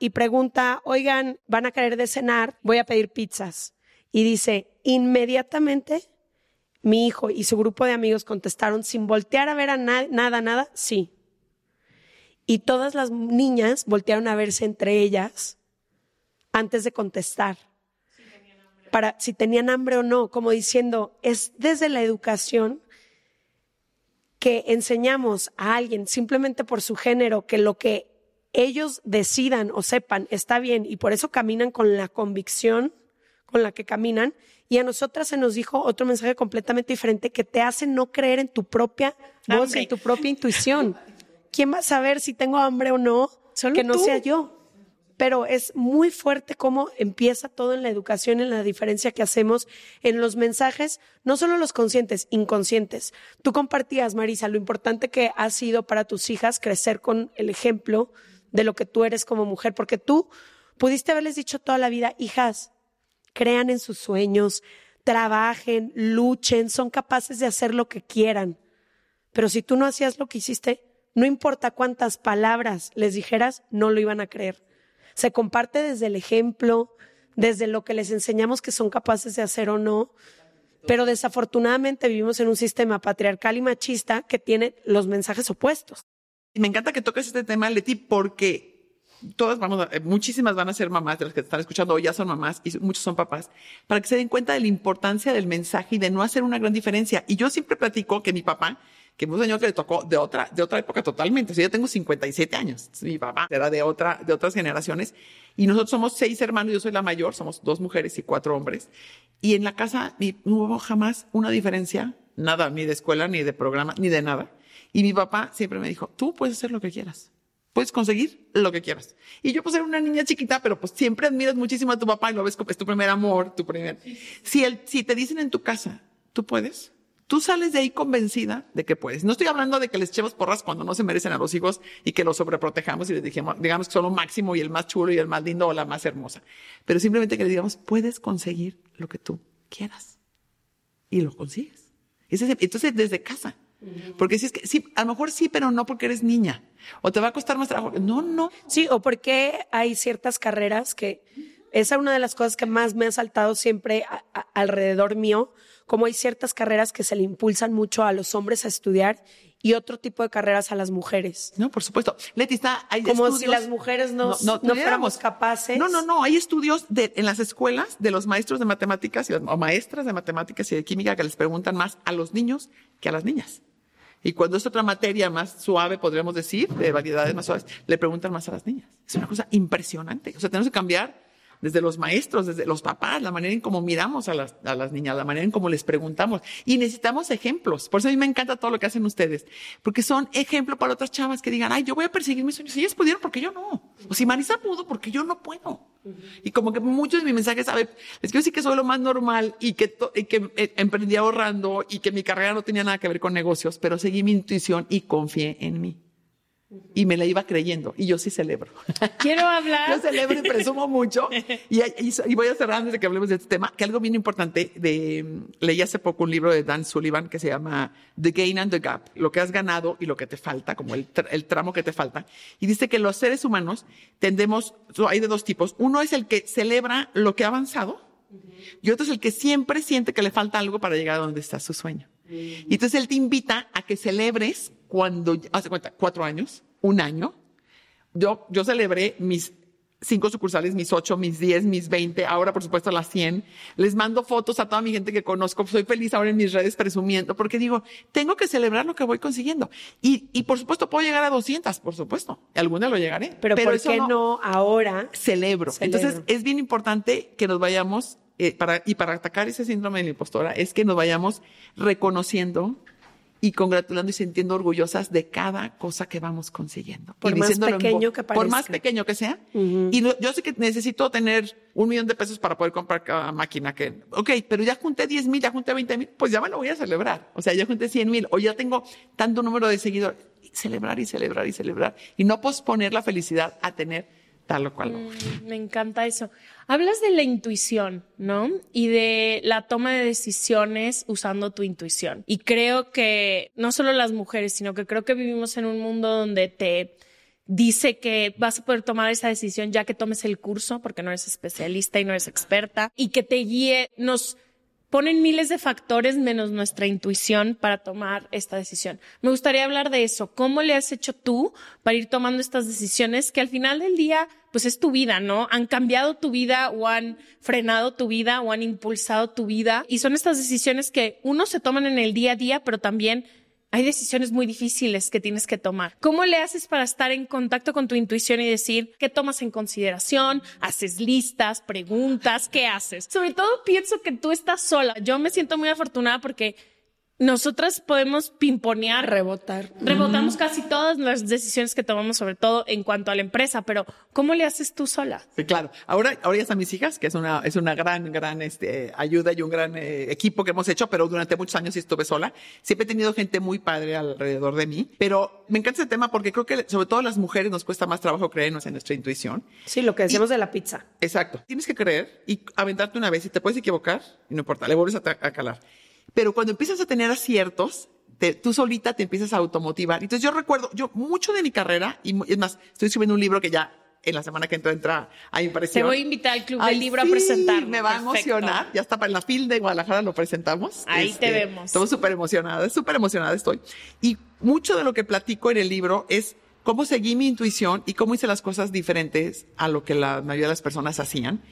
y pregunta, oigan, van a querer de cenar, voy a pedir pizzas. Y dice, inmediatamente mi hijo y su grupo de amigos contestaron sin voltear a ver a nada, nada, sí. Y todas las niñas voltearon a verse entre ellas antes de contestar. Para si tenían hambre o no, como diciendo, es desde la educación que enseñamos a alguien simplemente por su género que lo que ellos decidan o sepan está bien y por eso caminan con la convicción con la que caminan. Y a nosotras se nos dijo otro mensaje completamente diferente que te hace no creer en tu propia voz, en tu propia intuición. ¿Quién va a saber si tengo hambre o no? que no sea yo. Pero es muy fuerte cómo empieza todo en la educación, en la diferencia que hacemos en los mensajes, no solo los conscientes, inconscientes. Tú compartías, Marisa, lo importante que ha sido para tus hijas crecer con el ejemplo de lo que tú eres como mujer, porque tú pudiste haberles dicho toda la vida, hijas, crean en sus sueños, trabajen, luchen, son capaces de hacer lo que quieran. Pero si tú no hacías lo que hiciste, no importa cuántas palabras les dijeras, no lo iban a creer. Se comparte desde el ejemplo, desde lo que les enseñamos que son capaces de hacer o no. Pero desafortunadamente vivimos en un sistema patriarcal y machista que tiene los mensajes opuestos. Me encanta que toques este tema, Leti, porque todas vamos, a, muchísimas van a ser mamás de las que están escuchando, o ya son mamás y muchos son papás, para que se den cuenta de la importancia del mensaje y de no hacer una gran diferencia. Y yo siempre platico que mi papá, que es un señor que le tocó de otra, de otra época totalmente. O sea, yo tengo 57 años. Mi papá era de otra, de otras generaciones. Y nosotros somos seis hermanos, yo soy la mayor, somos dos mujeres y cuatro hombres. Y en la casa no hubo jamás una diferencia, nada, ni de escuela, ni de programa, ni de nada. Y mi papá siempre me dijo, tú puedes hacer lo que quieras. Puedes conseguir lo que quieras. Y yo pues era una niña chiquita, pero pues siempre admiras muchísimo a tu papá y lo ves como es tu primer amor, tu primer. Si el, si te dicen en tu casa, tú puedes, tú sales de ahí convencida de que puedes. No estoy hablando de que les echemos porras cuando no se merecen a los hijos y que los sobreprotejamos y les digamos, digamos que son lo máximo y el más chulo y el más lindo o la más hermosa. Pero simplemente que les digamos, puedes conseguir lo que tú quieras. Y lo consigues. Entonces, desde casa. Porque si es que, sí, a lo mejor sí, pero no porque eres niña. O te va a costar más trabajo. No, no. Sí, o porque hay ciertas carreras que, esa es una de las cosas que más me ha saltado siempre alrededor mío, como hay ciertas carreras que se le impulsan mucho a los hombres a estudiar y otro tipo de carreras a las mujeres. No, por supuesto. Leti, está, hay Como si las mujeres no, no, no, fuéramos capaces. No, no, no. Hay estudios de, en las escuelas de los maestros de matemáticas y o maestras de matemáticas y de química que les preguntan más a los niños que a las niñas. Y cuando es otra materia más suave, podríamos decir, de variedades más suaves, le preguntan más a las niñas. Es una cosa impresionante. O sea, tenemos que cambiar desde los maestros, desde los papás, la manera en cómo miramos a las, a las niñas, la manera en cómo les preguntamos. Y necesitamos ejemplos. Por eso a mí me encanta todo lo que hacen ustedes, porque son ejemplo para otras chavas que digan, ay, yo voy a perseguir mis sueños. Si ellas pudieron, ¿por qué yo no? O si Marisa pudo, ¿por qué yo no puedo? Y como que muchos de mis mensajes, a ver, les quiero decir que soy lo más normal y que, y que eh, emprendí ahorrando y que mi carrera no tenía nada que ver con negocios, pero seguí mi intuición y confié en mí. Y me la iba creyendo. Y yo sí celebro. Quiero hablar. yo celebro y presumo mucho. Y, y- y voy a cerrar antes de que hablemos de este tema, que algo bien importante, de, leí hace poco un libro de Dan Sullivan que se llama The Gain and the Gap, lo que has ganado y lo que te falta, como el, tr- el tramo que te falta. Y dice que los seres humanos tendemos, hay de dos tipos. Uno es el que celebra lo que ha avanzado y otro es el que siempre siente que le falta algo para llegar a donde está su sueño. Y entonces él te invita a que celebres cuando, hace cuenta, cuatro años, un año. Yo, yo celebré mis cinco sucursales, mis ocho, mis diez, mis veinte, ahora por supuesto las cien. Les mando fotos a toda mi gente que conozco. Soy feliz ahora en mis redes presumiendo porque digo, tengo que celebrar lo que voy consiguiendo. Y, y por supuesto puedo llegar a 200, por supuesto. Alguna lo llegaré. Pero, ¿por eso qué no, ahora? celebro. Celebro. Entonces, es bien importante que nos vayamos, eh, para, y para atacar ese síndrome de la impostora, es que nos vayamos reconociendo y congratulando y sintiendo orgullosas de cada cosa que vamos consiguiendo. Por Y más pequeño que Por más parezca. pequeño que sea. Y no- yo sé que necesito tener un millón de pesos para poder comprar cada máquina que, ok, pero ya junté 10 mil, ya junté 20 mil, pues ya me lo voy a celebrar. O sea, ya junté 100 mil o ya tengo tanto número de seguidores. Celebrar y celebrar y celebrar. Y no posponer la felicidad a tener tal o cual. logro. Me encanta eso. Hablas de la intuición, ¿no? Y de la toma de decisiones usando tu intuición. Y creo que no solo las mujeres, sino que creo que vivimos en un mundo donde te dice que vas a poder tomar esa decisión ya que tomes el curso, porque no eres especialista y no eres experta, y que te guíe, nos ponen miles de factores menos nuestra intuición para tomar esta decisión. Me gustaría hablar de eso. ¿Cómo le has hecho tú para ir tomando estas decisiones que al final del día, pues es tu vida, ¿no? Han cambiado tu vida o han frenado tu vida o han impulsado tu vida. Y son estas decisiones que uno se toman en el día a día, pero también hay decisiones muy difíciles que tienes que tomar. ¿Cómo le haces para estar en contacto con tu intuición y decir qué tomas en consideración? ¿Haces listas, preguntas? ¿Qué haces? Sobre todo pienso que tú estás sola. Yo me siento muy afortunada porque nosotras podemos pimponear, Rebotar. rebotamos casi todas las decisiones que tomamos, sobre todo en cuanto a la empresa, pero ¿cómo le haces tú sola? Sí, claro. Ahora, ahora ya están mis hijas, que es una, es una gran, gran este, ayuda y un gran eh, equipo que hemos hecho, pero durante muchos años sí estuve sola. Siempre he tenido gente muy padre alrededor de mí, pero me encanta ese tema porque creo que sobre todo a las mujeres nos cuesta más trabajo creernos en nuestra intuición. Sí, lo que decíamos de la pizza. Exacto. Tienes que creer y aventarte una vez y te puedes equivocar y no importa, le vuelves a, a calar. Pero cuando empiezas a tener aciertos, te- tú solita te empiezas a automotivar. Entonces yo recuerdo, yo mucho de mi carrera, y es más, estoy escribiendo un libro que ya en la semana que entra entra a impresión. Te voy a invitar al Club Ay, del Libro sí, a presentarlo. Me va a Perfecto. emocionar. Ya está para la FIL de Guadalajara, lo presentamos. Este, Ahí te vemos. Estamos súper emocionadas, súper emocionada estoy. Y mucho de lo que platico en el libro es cómo seguí mi intuición y cómo hice las cosas diferentes a lo que la mayoría de las personas hacían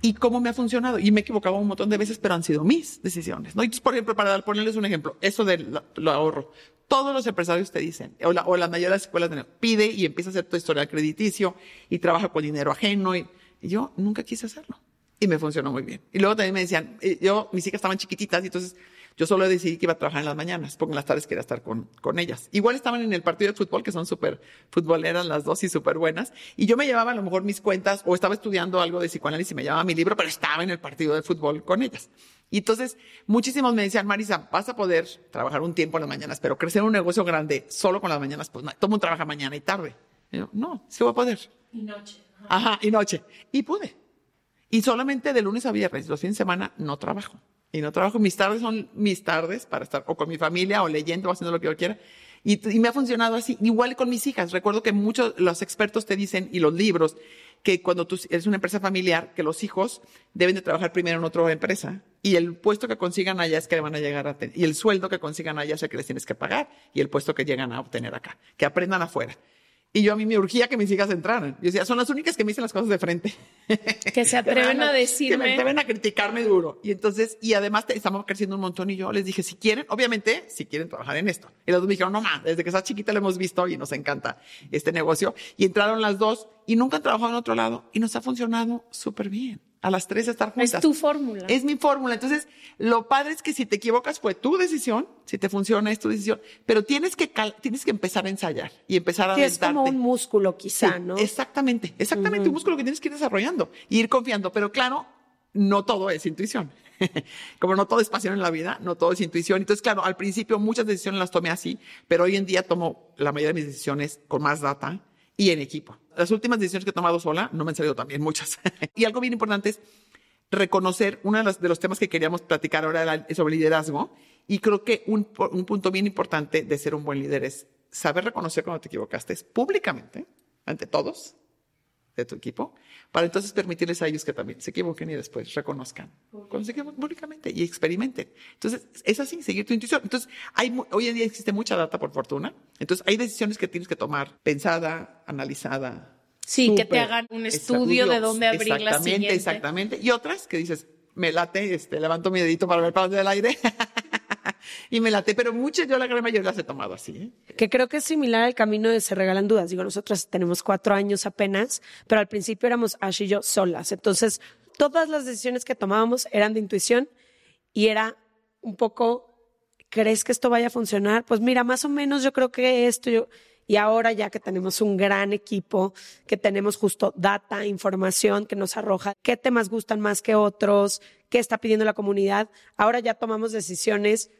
y cómo me ha funcionado. Y me he equivocado un montón de veces, pero han sido mis decisiones. ¿no? Y por ejemplo, para ponerles un ejemplo, eso del lo ahorro. Todos los empresarios te dicen, o la, o la mayoría de las escuelas, pide y empieza a hacer tu historial crediticio y trabaja con dinero ajeno. Y, y yo nunca quise hacerlo. Y me funcionó muy bien. Y luego también me decían, eh, yo, mis hijas estaban chiquititas y entonces yo solo decidí que iba a trabajar en las mañanas, porque en las tardes quería estar con, con ellas. Igual estaban en el partido de fútbol, que son súper futboleras las dos y súper buenas. Y yo me llevaba a lo mejor mis cuentas o estaba estudiando algo de psicoanálisis y me llevaba mi libro, pero estaba en el partido de fútbol con ellas. Y entonces muchísimos me decían, Marisa, vas a poder trabajar un tiempo en las mañanas, pero crecer un negocio grande solo con las mañanas, pues no, todo mundo trabaja mañana y tarde. Y yo, no, sí voy a poder. Y noche. Ajá, y noche. Y pude. Y solamente de lunes a viernes, los fines de semana, no trabajo. Y no trabajo. Mis tardes son mis tardes para estar o con mi familia o leyendo o haciendo lo que yo quiera. Y, y me ha funcionado así. Igual con mis hijas. Recuerdo que muchos, los expertos te dicen, y los libros, que cuando tú eres una empresa familiar, que los hijos deben de trabajar primero en otra empresa. Y el puesto que consigan allá es que le van a llegar a tener. Y el sueldo que consigan allá es el que les tienes que pagar. Y el puesto que llegan a obtener acá. Que aprendan afuera. Y yo a mí me urgía que mis hijas entraran. Yo decía, son las únicas que me dicen las cosas de frente. Que se atreven a Que me decirme. atreven a criticarme duro. Y entonces, y además te- estamos creciendo un montón y yo les dije, si quieren, obviamente, si quieren trabajar en esto. Y las dos me dijeron, no más, desde que estás chiquita lo hemos visto y nos encanta este negocio. Y entraron las dos y nunca han trabajado en otro lado y nos ha funcionado súper bien. A las tres estar juntas. Es tu fórmula. Es mi fórmula. Entonces, lo padre es que si te equivocas fue tu decisión, si te funciona es tu decisión, pero tienes que cal- tienes que empezar a ensayar y empezar a Sí, es como un músculo quizá, Sí, ¿no? Exactamente, exactamente, un músculo que tienes que ir desarrollando y ir confiando, pero claro, no todo es intuición. Como no todo es pasión en la vida, no todo es intuición. Entonces, claro, al principio muchas decisiones las tomé así, pero hoy en día tomo la mayoría de mis decisiones con más data y en equipo. Las últimas decisiones que he tomado sola no me han salido también muchas. y algo bien importante es reconocer, uno de los, temas que queríamos platicar ahora es sobre liderazgo. Y creo que un, un punto bien importante de ser un buen líder es saber reconocer cuando te equivocaste públicamente, ante todos, de tu equipo, para entonces permitirles a ellos que también se equivoquen y después reconozcan cuando se equivoquen públicamente y experimenten. Entonces, es así, seguir tu intuición. Entonces, hay, hoy en día existe mucha data, por fortuna. Entonces, hay decisiones que tienes que tomar pensada, analizada. Sí, que te hagan un estudio de dónde abrir la Exactamente, exactamente. Y otras que dices, me late, este, levanto mi dedito para ver para dónde del aire. y me late, pero muchas yo la gran mayoría las he tomado así. ¿eh? Que creo que es similar al camino de Se Regalan Dudas. Digo, nosotros tenemos cuatro años apenas, pero al principio éramos Ash y yo solas. Entonces, todas las decisiones que tomábamos eran de intuición y era un poco, ¿crees que esto vaya a funcionar? Pues mira, más o menos yo creo que esto, yo, y ahora ya que tenemos un gran equipo, que tenemos justo data, información que nos arroja qué temas gustan más que otros, qué está pidiendo la comunidad, ahora ya tomamos decisiones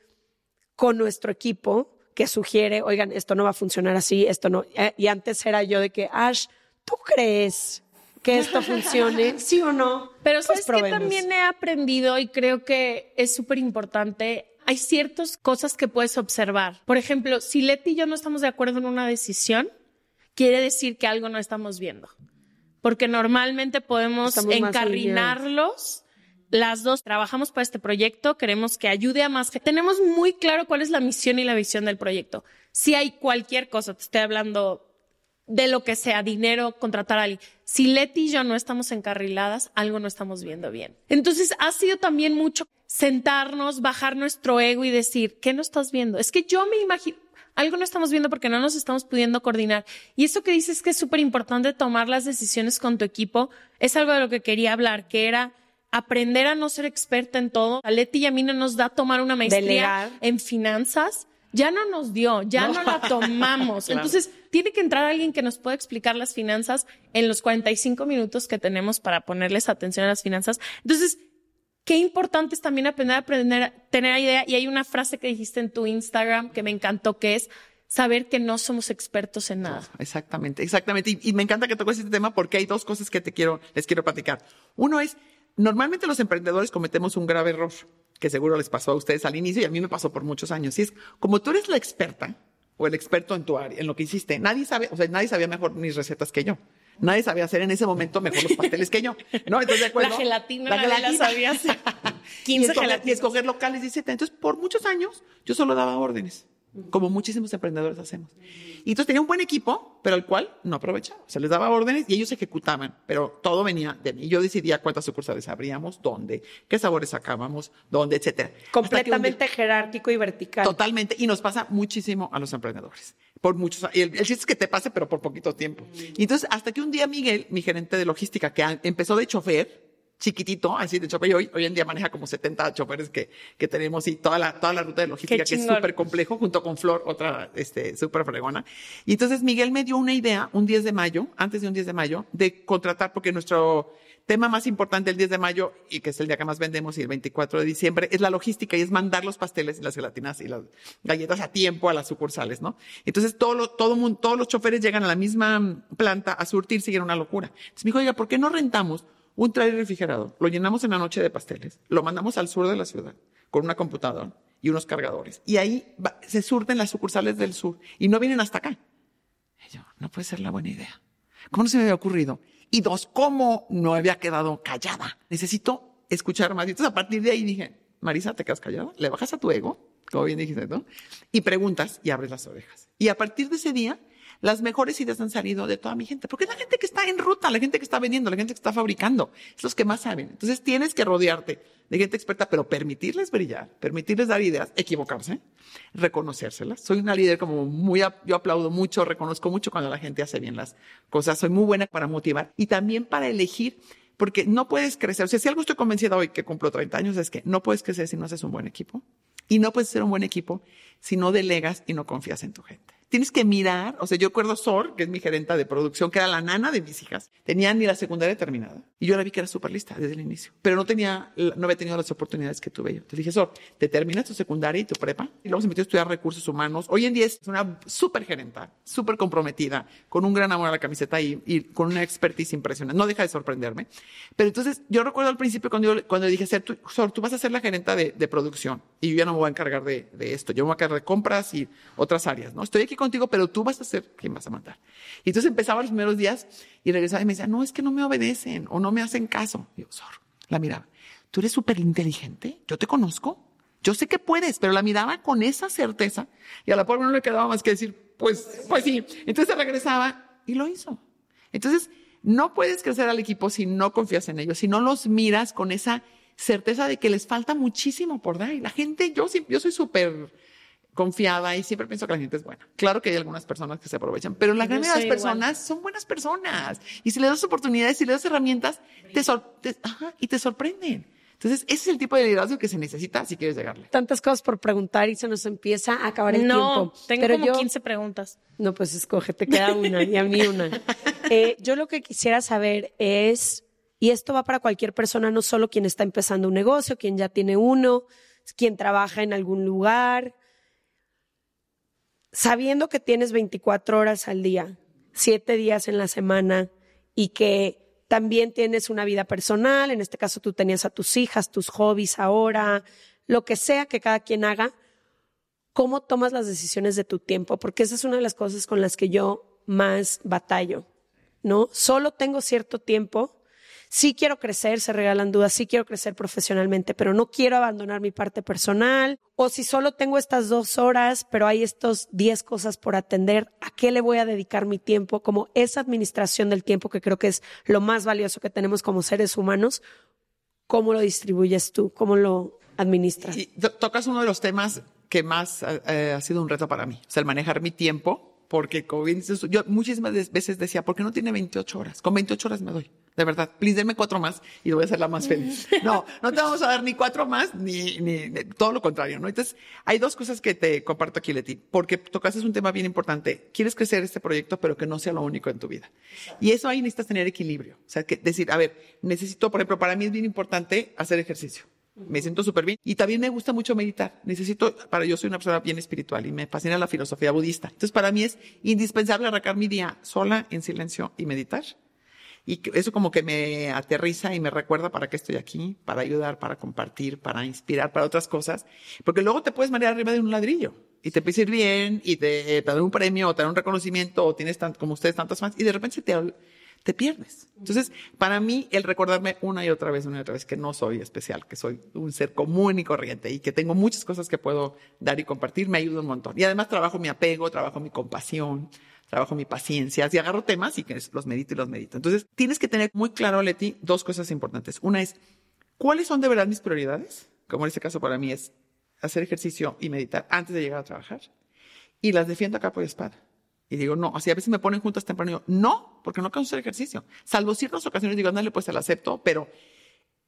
con nuestro equipo que sugiere, oigan, esto no va a funcionar así, esto no. Eh, y antes era yo de que, Ash, ¿tú crees que esto funcione? ¿Sí o no? Pero pues sabes que también he aprendido y creo que es súper importante. Hay ciertas cosas que puedes observar. Por ejemplo, si Leti y yo no estamos de acuerdo en una decisión, quiere decir que algo no estamos viendo. Porque normalmente podemos encarrinarlos las dos trabajamos para este proyecto, queremos que ayude a más gente. Tenemos muy claro cuál es la misión y la visión del proyecto. Si hay cualquier cosa, te estoy hablando de lo que sea, dinero, contratar a alguien. Si Leti y yo no estamos encarriladas, algo no estamos viendo bien. Entonces ha sido también mucho sentarnos, bajar nuestro ego y decir, ¿qué no estás viendo? Es que yo me imagino, algo no estamos viendo porque no nos estamos pudiendo coordinar. Y eso que dices que es súper importante tomar las decisiones con tu equipo, es algo de lo que quería hablar, que era aprender a no ser experta en todo. A Leti y a mí no nos da tomar una maestría en finanzas. Ya no nos dio, ya no, la tomamos. Entonces, tiene que entrar alguien que nos pueda explicar las finanzas en los 45 minutos que tenemos para ponerles atención a las finanzas. Entonces, qué importante es también aprender a aprender, tener idea. Y hay una frase que dijiste en tu Instagram que me encantó, que es saber que no somos expertos en nada. Exactamente, exactamente. Y, me encanta que toques este tema porque hay dos cosas que te quiero, les quiero platicar. Uno es, normalmente los emprendedores cometemos un grave error, que seguro les pasó a ustedes al inicio y a mí me pasó por muchos años. Y es, como tú eres la experta o el experto en tu área, en lo que hiciste, nadie sabe, o sea, nadie sabía mejor mis recetas que yo. Nadie sabía hacer en ese momento mejor los pasteles que yo. ¿No? Entonces, de acuerdo. La gelatina, la gelatina. La sabía hacer. 15 y escoger locales, etc. Entonces, por muchos años, yo solo daba órdenes como muchísimos emprendedores hacemos. Y entonces tenía un buen equipo, pero al cual no aprovechaba. Se les daba órdenes y ellos ejecutaban, pero todo venía de mí. Yo decidía cuántas sucursales abríamos, dónde, qué sabores sacábamos, dónde, etcétera. Completamente jerárquico y vertical. Totalmente. Y nos pasa muchísimo a los emprendedores. Por muchos, el, el chiste es que te pase, pero por poquito tiempo. Y entonces, hasta que un día Miguel, mi gerente de logística, que empezó de chofer, chiquitito, así de chofer. Y hoy, hoy en día maneja como 70 choferes que, que tenemos y toda la, toda la ruta de logística que es súper complejo, junto con Flor, otra, este, súper fregona. Y entonces Miguel me dio una idea un 10 de mayo, antes de un 10 de mayo, de contratar, porque nuestro tema más importante el 10 de mayo, y que es el día que más vendemos, y el 24 de diciembre, es la logística y es mandar los pasteles y las gelatinas y las galletas a tiempo a las sucursales, ¿no? Entonces todo todo mundo, todos los choferes llegan a la misma planta a surtirse y era una locura. Entonces me dijo, oiga, ¿por qué no rentamos un trailer refrigerado, lo llenamos en la noche de pasteles, lo mandamos al sur de la ciudad con una computadora y unos cargadores. Y ahí se surten las sucursales del sur y no vienen hasta acá. Y yo, no puede ser la buena idea. ¿Cómo no se me había ocurrido? Y dos, ¿cómo no había quedado callada? Necesito escuchar más. Y entonces a partir de ahí dije, Marisa, ¿te quedas callada? Le bajas a tu ego, como bien dijiste, ¿no? Y preguntas y abres las orejas. Y a partir de ese día las mejores ideas han salido de toda mi gente, porque es la gente que está en ruta, la gente que está vendiendo, la gente que está fabricando, es los que más saben. Entonces tienes que rodearte de gente experta, pero permitirles brillar, permitirles dar ideas, equivocarse, reconocérselas. Soy una líder como muy, yo aplaudo mucho, reconozco mucho cuando la gente hace bien las cosas, soy muy buena para motivar y también para elegir porque no puedes crecer. O sea, si algo estoy convencida hoy que cumplo 30 años es que no puedes crecer si no haces un buen equipo. Y no puedes ser un buen equipo si no delegas y no confías en tu gente. Tienes que mirar, o sea, yo recuerdo Sor, que es mi gerenta de producción, que era la nana de mis hijas, tenía ni la secundaria terminada. Y yo la vi que era súper lista desde el inicio, pero no tenía, no había tenido las oportunidades que tuve yo. Te dije, Sor, te terminas tu secundaria y tu prepa, y luego se metió a estudiar recursos humanos. Hoy en día es una súper gerenta, súper comprometida, con un gran amor a la camiseta y, y, con una expertise impresionante. No deja de sorprenderme. Pero entonces, yo recuerdo al principio cuando, yo, cuando dije, Sor, tú, Sor, tú vas a ser la gerenta de, de, producción y yo ya no me voy a encargar de, de esto, yo me voy a encargar de compras y otras áreas, ¿no? Estoy aquí contigo, pero tú vas a ser quien vas a mandar. Y entonces empezaba los primeros días y regresaba y me decía, no, es que no me obedecen o no me hacen caso. Y yo, Sor, la miraba, tú eres súper inteligente, yo te conozco, yo sé que puedes, pero la miraba con esa certeza y a la pobre no le quedaba más que decir, pues, pues sí. Entonces regresaba y lo hizo. Entonces, no puedes crecer al equipo si no confías en ellos, si no los miras con esa certeza de que les falta muchísimo por dar. Y la gente, yo, yo soy súper confiada y siempre pienso que la gente es buena. Claro que hay algunas personas que se aprovechan, pero la gran mayoría de las personas igual. son buenas personas. Y si le das oportunidades, si le das herramientas, te, te ajá, y te sorprenden. Entonces, ese es el tipo de liderazgo que se necesita si quieres llegarle. Tantas cosas por preguntar y se nos empieza a acabar el no, tiempo. tengo Pero como yo, 15 preguntas. No, pues escoge, te queda una y a mí una. Eh, yo lo que quisiera saber es, y esto va para cualquier persona, no solo quien está empezando un negocio, quien ya tiene uno, quien trabaja en algún lugar, sabiendo que tienes 24 horas al día, 7 días en la semana y que también tienes una vida personal, en este caso tú tenías a tus hijas, tus hobbies ahora, lo que sea que cada quien haga, ¿cómo tomas las decisiones de tu tiempo? Porque esa es una de las cosas con las que yo más batallo, ¿no? Solo tengo cierto tiempo. Sí quiero crecer, se regalan dudas, sí quiero crecer profesionalmente, pero no quiero abandonar mi parte personal. O si solo tengo estas dos horas, pero hay estos diez cosas por atender, ¿a qué le voy a dedicar mi tiempo? Como esa administración del tiempo que creo que es lo más valioso que tenemos como seres humanos, ¿cómo lo distribuyes tú? ¿Cómo lo administras? Y tocas uno de los temas que más eh, ha sido un reto para mí, o el manejar mi tiempo porque como dices, yo muchísimas veces decía, ¿por qué no tiene 28 horas? Con 28 horas me doy, de verdad. Please, denme cuatro más y voy a ser la más feliz. No, no te vamos a dar ni cuatro más, ni, ni, ni todo lo contrario, ¿no? Entonces, hay dos cosas que te comparto aquí, Leti, porque tocaste un tema bien importante. Quieres crecer este proyecto, pero que no sea lo único en tu vida. Y eso ahí necesitas tener equilibrio. O sea, que decir, a ver, necesito, por ejemplo, para mí es bien importante hacer ejercicio. Me siento súper bien. Y también me gusta mucho meditar. Necesito, para yo soy una persona bien espiritual y me fascina la filosofía budista. Entonces, para mí es indispensable arrancar mi día sola, en silencio y meditar. Y eso como que me aterriza y me recuerda para qué estoy aquí, para ayudar, para compartir, para inspirar, para otras cosas. Porque luego te puedes marear arriba de un ladrillo y te a ir bien y te, te dan un premio o te dan un reconocimiento o tienes como ustedes tantos fans y de repente te, te pierdes. Entonces, para mí, el recordarme una y otra vez, una y otra vez, que no soy especial, que soy un ser común y corriente y que tengo muchas cosas que puedo dar y compartir, me ayuda un montón. Y además trabajo mi apego, trabajo mi compasión, trabajo mi paciencia, y agarro temas y que los medito y los medito. Entonces, tienes que tener muy claro, Leti, dos cosas importantes. Una es, ¿cuáles son de verdad mis prioridades? Como en este caso para mí es hacer ejercicio y meditar antes de llegar a trabajar. Y las defiendo a capa y espada. Y digo, no, así a veces me ponen juntas temprano y digo, no, porque no canso hacer ejercicio. Salvo ciertas ocasiones digo, ándale, pues se lo acepto, pero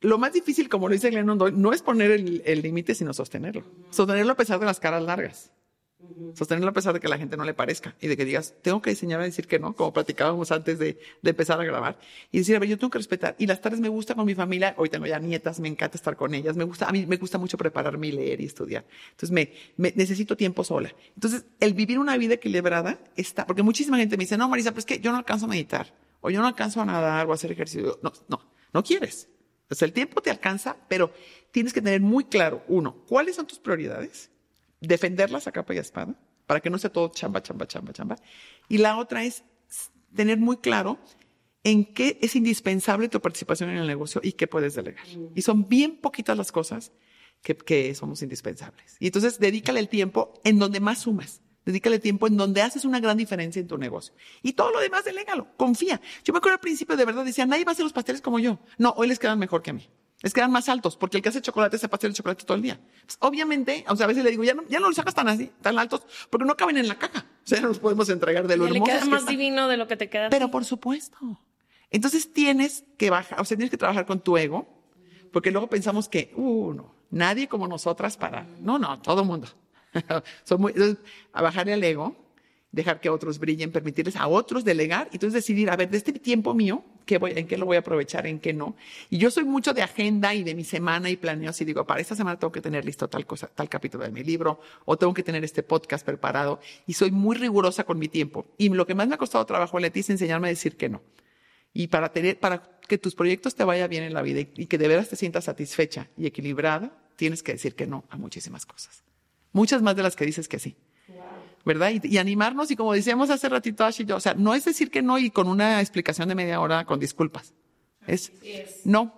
lo más difícil, como lo dice Glenn Ondoy, no es poner el límite, sino sostenerlo. Sostenerlo a pesar de las caras largas. Sostenerlo a pesar de que la gente no le parezca y de que digas, tengo que enseñar a decir que no, como platicábamos antes de, de, empezar a grabar. Y decir, a ver, yo tengo que respetar. Y las tardes me gusta con mi familia, hoy tengo ya nietas, me encanta estar con ellas, me gusta, a mí me gusta mucho prepararme y leer y estudiar. Entonces me, me necesito tiempo sola. Entonces, el vivir una vida equilibrada está, porque muchísima gente me dice, no, Marisa, pues es que yo no alcanzo a meditar, o yo no alcanzo a nadar o a hacer ejercicio. No, no, no quieres. O sea, el tiempo te alcanza, pero tienes que tener muy claro, uno, ¿cuáles son tus prioridades? Defenderlas a capa y a espada, para que no sea todo chamba, chamba, chamba, chamba. Y la otra es tener muy claro en qué es indispensable tu participación en el negocio y qué puedes delegar. Y son bien poquitas las cosas que, que somos indispensables. Y entonces dedícale el tiempo en donde más sumas. Dedícale tiempo en donde haces una gran diferencia en tu negocio. Y todo lo demás, delégalo. Confía. Yo me acuerdo al principio de verdad, decía, nadie va a hacer los pasteles como yo. No, hoy les quedan mejor que a mí. Les quedan más altos, porque el que hace chocolate se pastel de chocolate todo el día. Pues, obviamente, o sea, a veces le digo, ya no, ya no los sacas tan así, tan altos, porque no caben en la caja. O sea, no los podemos entregar de lo y le hermosos queda que más divino de lo que te queda. Pero por supuesto. Entonces tienes que bajar, o sea, tienes que trabajar con tu ego, porque luego pensamos que, uh, no, nadie como nosotras para. No, no, todo mundo. Son muy, entonces, a bajarle al ego dejar que otros brillen, permitirles a otros delegar y entonces decidir, a ver, de este tiempo mío, ¿qué voy, ¿en qué lo voy a aprovechar, en qué no? Y yo soy mucho de agenda y de mi semana y planeo así, digo, para esta semana tengo que tener listo tal cosa, tal capítulo de mi libro o tengo que tener este podcast preparado y soy muy rigurosa con mi tiempo. Y lo que más me ha costado trabajo, Leti, es enseñarme a decir que no. Y para tener, para que tus proyectos te vaya bien en la vida y que de veras te sientas satisfecha y equilibrada, tienes que decir que no a muchísimas cosas. Muchas más de las que dices que sí. ¿Verdad? Y, animarnos y como decíamos hace ratito Ash y yo, o sea, no es decir que no y con una explicación de media hora con disculpas. Es, no,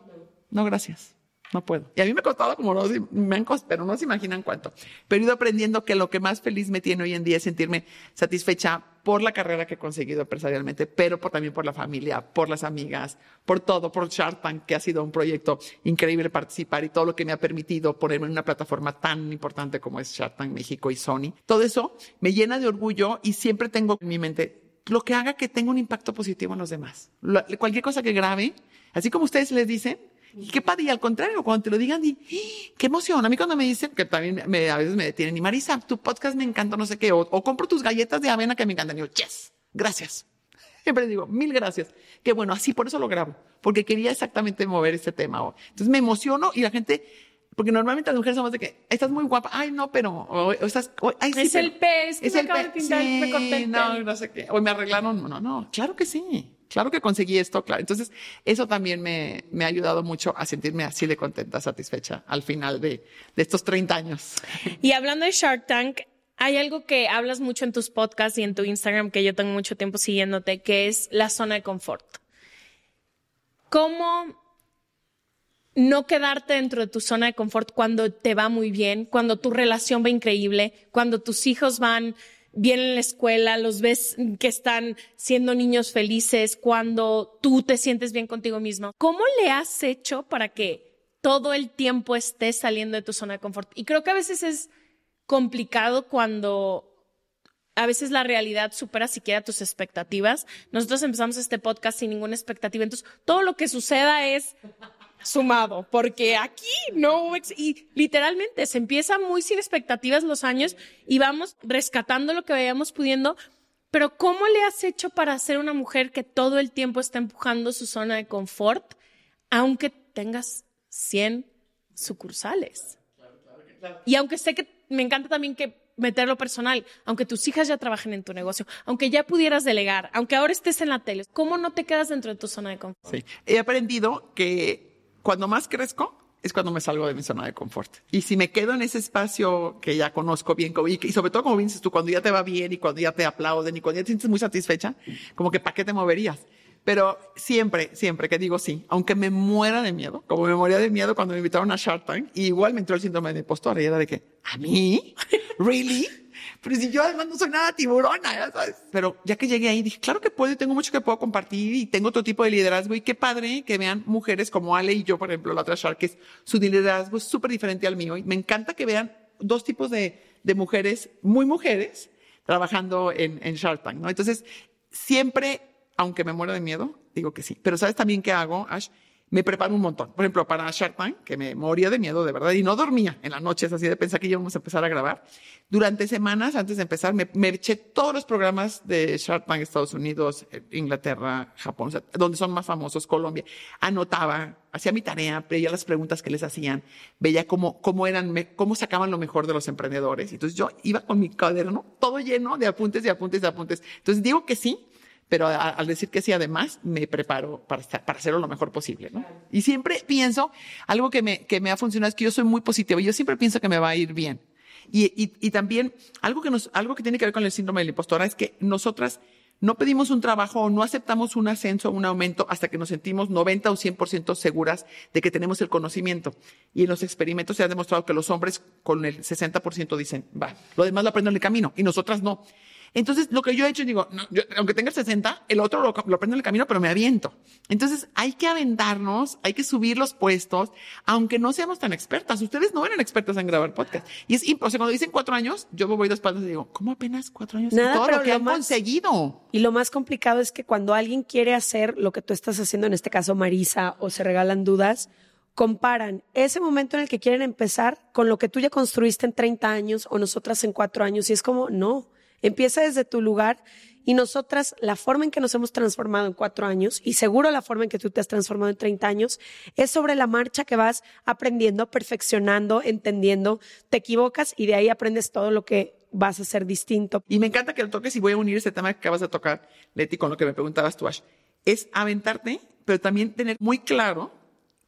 no, gracias. No puedo. Y a mí me ha costado como no, me han costado, pero no se imaginan cuánto. Pero he ido aprendiendo que lo que más feliz me tiene hoy en día es sentirme satisfecha por la carrera que he conseguido empresarialmente, pero también por la familia, por las amigas, por todo, por Shark Tank, que ha sido un proyecto increíble participar y todo lo que me ha permitido ponerme en una plataforma tan importante como es Shark Tank México y Sony. Todo eso me llena de orgullo y siempre tengo en mi mente lo que haga que tenga un impacto positivo en los demás. cualquier cosa que grabe, así como ustedes les dicen, y qué padre, y al contrario, cuando te lo digan, di, ¡Ah! qué emoción. A mí cuando me dicen, que también me, a veces me detienen, y Marisa, tu podcast me encanta, no sé qué, o, compro tus galletas de avena que me encantan. Y yo, yes, gracias. Siempre digo, mil gracias. Qué bueno, así por eso lo grabo, porque quería exactamente mover este tema. Entonces me emociono y la gente, porque normalmente las mujeres somos de que estás muy guapa, ay no, pero o, estás, ay, es el pez, que es me el pintar, sí, No, no sé qué, hoy me arreglaron, no, no, claro que sí. Claro que conseguí esto, claro. Entonces, eso también me, ha ayudado mucho a sentirme así de contenta, satisfecha al final de, de estos 30 años. Y hablando de Shark Tank, hay algo que hablas mucho en tus podcasts y en tu Instagram que yo tengo mucho tiempo siguiéndote, que es la zona de confort. ¿Cómo no quedarte dentro de tu zona de confort cuando te va muy bien, cuando tu relación va increíble, cuando tus hijos van bien en la escuela, los ves que están siendo niños felices, cuando tú te sientes bien contigo mismo. ¿Cómo le has hecho para que todo el tiempo estés saliendo de tu zona de confort? Y creo que a veces es complicado cuando a veces la realidad supera siquiera tus expectativas. Nosotros empezamos este podcast sin ninguna expectativa, entonces todo lo que suceda es sumado, porque aquí no, y literalmente se empieza muy sin expectativas los años y vamos rescatando lo que vayamos pudiendo, pero ¿cómo le has hecho para ser una mujer que todo el tiempo está empujando su zona de confort, aunque tengas 100 sucursales? Y aunque sé que me encanta también que meterlo personal, aunque tus hijas ya trabajen en tu negocio, aunque ya pudieras delegar, aunque ahora estés en la tele, ¿cómo no te quedas dentro de tu zona de confort? Sí, he aprendido que cuando más crezco es cuando me salgo de mi zona de confort. Y si me quedo en ese espacio que ya conozco bien, y, sobre todo como dices tú, cuando ya te va bien y cuando ya te aplauden y cuando ya te sientes muy satisfecha, como que ¿para qué te moverías? Pero siempre, siempre que digo sí, aunque me muera de miedo, como me moría de miedo cuando me invitaron a Shark Tank, igual me entró el síndrome de impostor y era de que, ¿a mí? ¿Really? Pero si yo además no soy nada tiburona, ya sabes. Pero ya que llegué ahí, dije, claro que puedo y tengo mucho que puedo compartir y tengo otro tipo de liderazgo y qué padre que vean mujeres como Ale y yo, por ejemplo, la otra Shark, que es, su liderazgo es súper diferente al mío y me encanta que vean dos tipos de, de mujeres, muy mujeres, trabajando en, en Shark Tank, ¿no? Entonces, siempre, aunque me muero de miedo, digo que sí. Pero ¿sabes también qué hago, Ash? Me preparo un montón. Por ejemplo, para Shark Tank, que me moría de miedo, de verdad, y no dormía en las noches, así de pensar que íbamos a empezar a grabar. Durante semanas, antes de empezar, me, eché todos los programas de Shark Tank, Estados Unidos, Inglaterra, Japón, donde son más famosos, Colombia. Anotaba, hacía mi tarea, veía las preguntas que les hacían, veía cómo, cómo eran, cómo sacaban lo mejor de los emprendedores. Entonces yo iba con mi cuaderno todo lleno de apuntes y apuntes y apuntes. Entonces digo que sí, pero al decir que sí, además, me preparo para, para hacerlo lo mejor posible, ¿no? Y siempre pienso, algo que me, que me ha funcionado es que yo soy muy positiva y yo siempre pienso que me va a ir bien. Y, y, y también, algo que nos, algo que tiene que ver con el síndrome de la impostora es que nosotras no pedimos un trabajo o no aceptamos un ascenso o un aumento hasta que nos sentimos 90 o 100% seguras de que tenemos el conocimiento. Y en los experimentos se ha demostrado que los hombres con el 60% dicen, va, lo demás lo aprendo en el camino y nosotras no. Entonces, lo que yo he hecho, digo, no, aunque tenga 60, el otro lo, lo prendo en el camino, pero me aviento. Entonces, hay que aventarnos, hay que subir los puestos, aunque no seamos tan expertas. Ustedes no eran expertas en grabar podcast. Y es imposible. Cuando dicen cuatro años, yo me voy de espaldas y digo, ¿cómo apenas cuatro años? Nada, todo pero lo que lo han más- conseguido. Y lo más complicado es que cuando alguien quiere hacer lo que tú estás haciendo, en este caso Marisa, o se regalan dudas, comparan ese momento en el que quieren empezar con lo que tú ya construiste en 30 años o nosotras en cuatro años. Y es como, no, Empieza desde tu lugar y nosotras, la forma en que nos hemos transformado en cuatro años, y seguro la forma en que tú te has transformado en 30 años, es sobre la marcha que vas aprendiendo, perfeccionando, entendiendo, te equivocas y de ahí aprendes todo lo que vas a hacer distinto. Y me encanta que lo toques y voy a unir este tema que acabas de tocar, Leti, con lo que me preguntabas tú, Ash. Es aventarte, pero también tener muy claro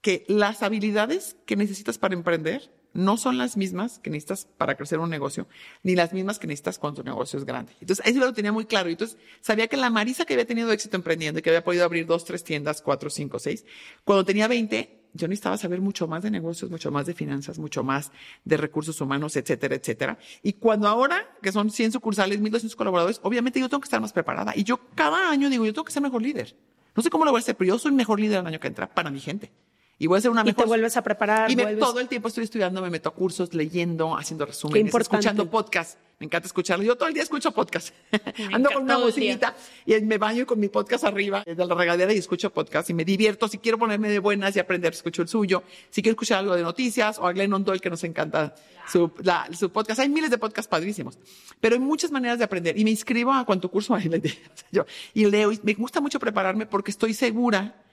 que las habilidades que necesitas para emprender no son las mismas que necesitas para crecer un negocio, ni las mismas que necesitas cuando tu negocio es grande. Entonces, eso lo tenía muy claro. Y entonces, sabía que la Marisa que había tenido éxito emprendiendo y que había podido abrir dos, tres tiendas, cuatro, cinco, seis, cuando tenía 20, yo necesitaba saber mucho más de negocios, mucho más de finanzas, mucho más de recursos humanos, etcétera, etcétera. Y cuando ahora, que son 100 sucursales, 1200 colaboradores, obviamente yo tengo que estar más preparada. Y yo cada año digo, yo tengo que ser mejor líder. No sé cómo lo voy a hacer, pero yo soy mejor líder el año que entra para mi gente. Y voy a ser una y mejor. te vuelves a preparar. Y me- vuelves- todo el tiempo estoy estudiando, me meto a cursos, leyendo, haciendo resúmenes, escuchando podcasts. Me encanta escucharlo. Yo todo el día escucho podcasts. Ando con una bocinita y me baño con mi podcast arriba de la regadera y escucho podcast y me divierto. Si quiero ponerme de buenas y aprender, escucho el suyo. Si quiero escuchar algo de noticias o a Glennon Doyle que nos encanta su, la- su podcast. Hay miles de podcasts padrísimos, pero hay muchas maneras de aprender. Y me inscribo a cuanto curso hay. Yo- y leo y me gusta mucho prepararme porque estoy segura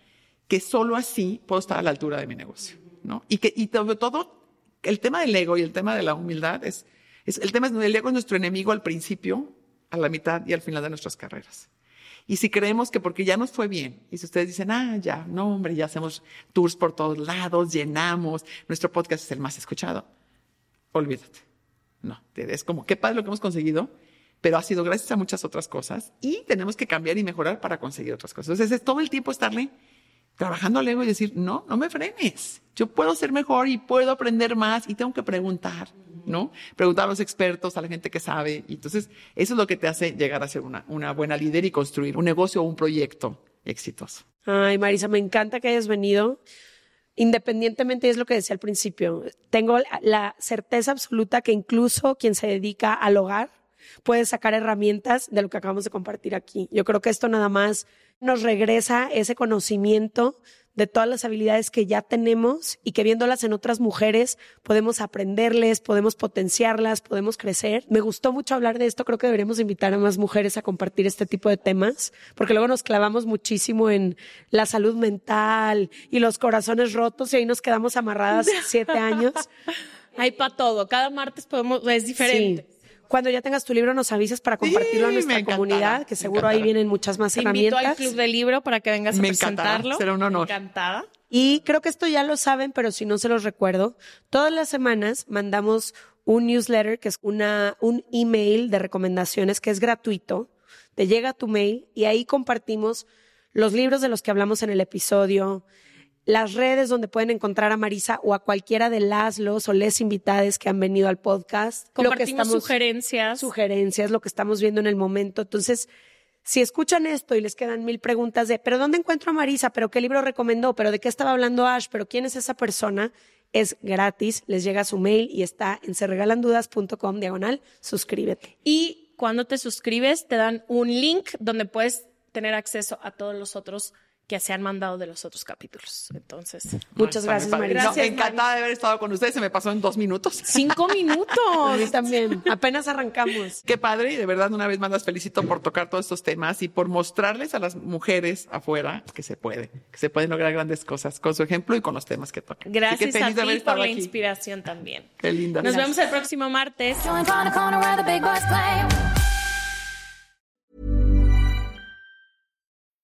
que solo así puedo estar a la altura de mi negocio, ¿no? Y que, y sobre todo, el tema del ego y el tema de la humildad es, es el tema es, el ego es nuestro enemigo al principio, a la mitad y al final de nuestras carreras. Y si creemos que porque ya nos fue bien, y si ustedes dicen, ah, ya, no, hombre, ya hacemos tours por todos lados, llenamos, nuestro podcast es el más escuchado, olvídate. No, es como, qué padre lo que hemos conseguido, pero ha sido gracias a muchas otras cosas y tenemos que cambiar y mejorar para conseguir otras cosas. Entonces es todo el tiempo estarle trabajando al ego y decir, no, no me frenes. Yo puedo ser mejor y puedo aprender más y tengo que preguntar, ¿no? Preguntar a los expertos, a la gente que sabe. Y entonces eso es lo que te hace llegar a ser una, una buena líder y construir un negocio o un proyecto exitoso. Ay, Marisa, me encanta que hayas venido. Independientemente, es lo que decía al principio, tengo la certeza absoluta que incluso quien se dedica al hogar puede sacar herramientas de lo que acabamos de compartir aquí. Yo creo que esto nada más nos regresa ese conocimiento de todas las habilidades que ya tenemos y que viéndolas en otras mujeres podemos aprenderles, podemos potenciarlas, podemos crecer. Me gustó mucho hablar de esto, creo que deberíamos invitar a más mujeres a compartir este tipo de temas, porque luego nos clavamos muchísimo en la salud mental y los corazones rotos y ahí nos quedamos amarradas siete años. Hay para todo. Cada martes podemos, es diferente. Sí. Cuando ya tengas tu libro nos avisas para compartirlo a Sí, nuestra me encantará, comunidad, que seguro ahí vienen muchas más Te invito herramientas. al club del libro para que vengas a Me encantará, presentarlo. será un honor. Encantada. Y creo que esto ya lo saben, pero si no se los recuerdo, todas las semanas mandamos un newsletter que es una, un email de recomendaciones que es gratuito. Te llega a tu mail y ahí compartimos los libros de los que hablamos en el episodio, las redes donde pueden encontrar a Marisa o a cualquiera de las, los o les invitades que han venido al podcast. Lo que Compartimos estamos- sugerencias. sugerencias, lo que estamos viendo en el momento. Entonces, si escuchan esto y les quedan mil preguntas de, ¿pero dónde encuentro a Marisa? ¿Pero qué libro recomendó? ¿Pero de qué estaba hablando Ash? ¿Pero quién es esa persona? Es gratis, les llega su mail y está en serregalandudas.com diagonal, suscríbete. Y cuando te suscribes, te dan un link donde puedes tener acceso a todos los otros que se han mandado de los otros capítulos. Entonces, Muchas muy gracias. Marisa. No, Gracias, encantada de haber estado con ustedes. Se me pasó en dos minutos. cinco minutos. también, apenas arrancamos. Qué padre y de verdad una vez más las felicito por tocar todos estos temas y por mostrarles a las mujeres afuera que se puede, que se pueden lograr grandes cosas con su ejemplo y con los temas que tocan. Que Gracias feliz a ti por la aquí. inspiración también. Qué linda. Nos vemos el próximo martes.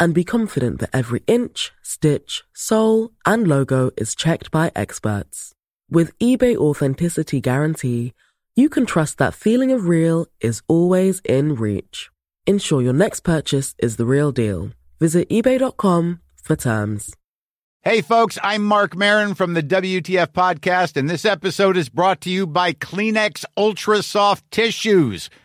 and be confident that every inch, stitch, sole, and logo is checked by experts. With eBay Authenticity Guarantee, you can trust that feeling of real is always in reach. Ensure your next purchase is the real deal. Visit eBay.com for terms. Hey, folks, I'm Mark Marin from the WTF Podcast, and this episode is brought to you by Kleenex Ultra Soft Tissues,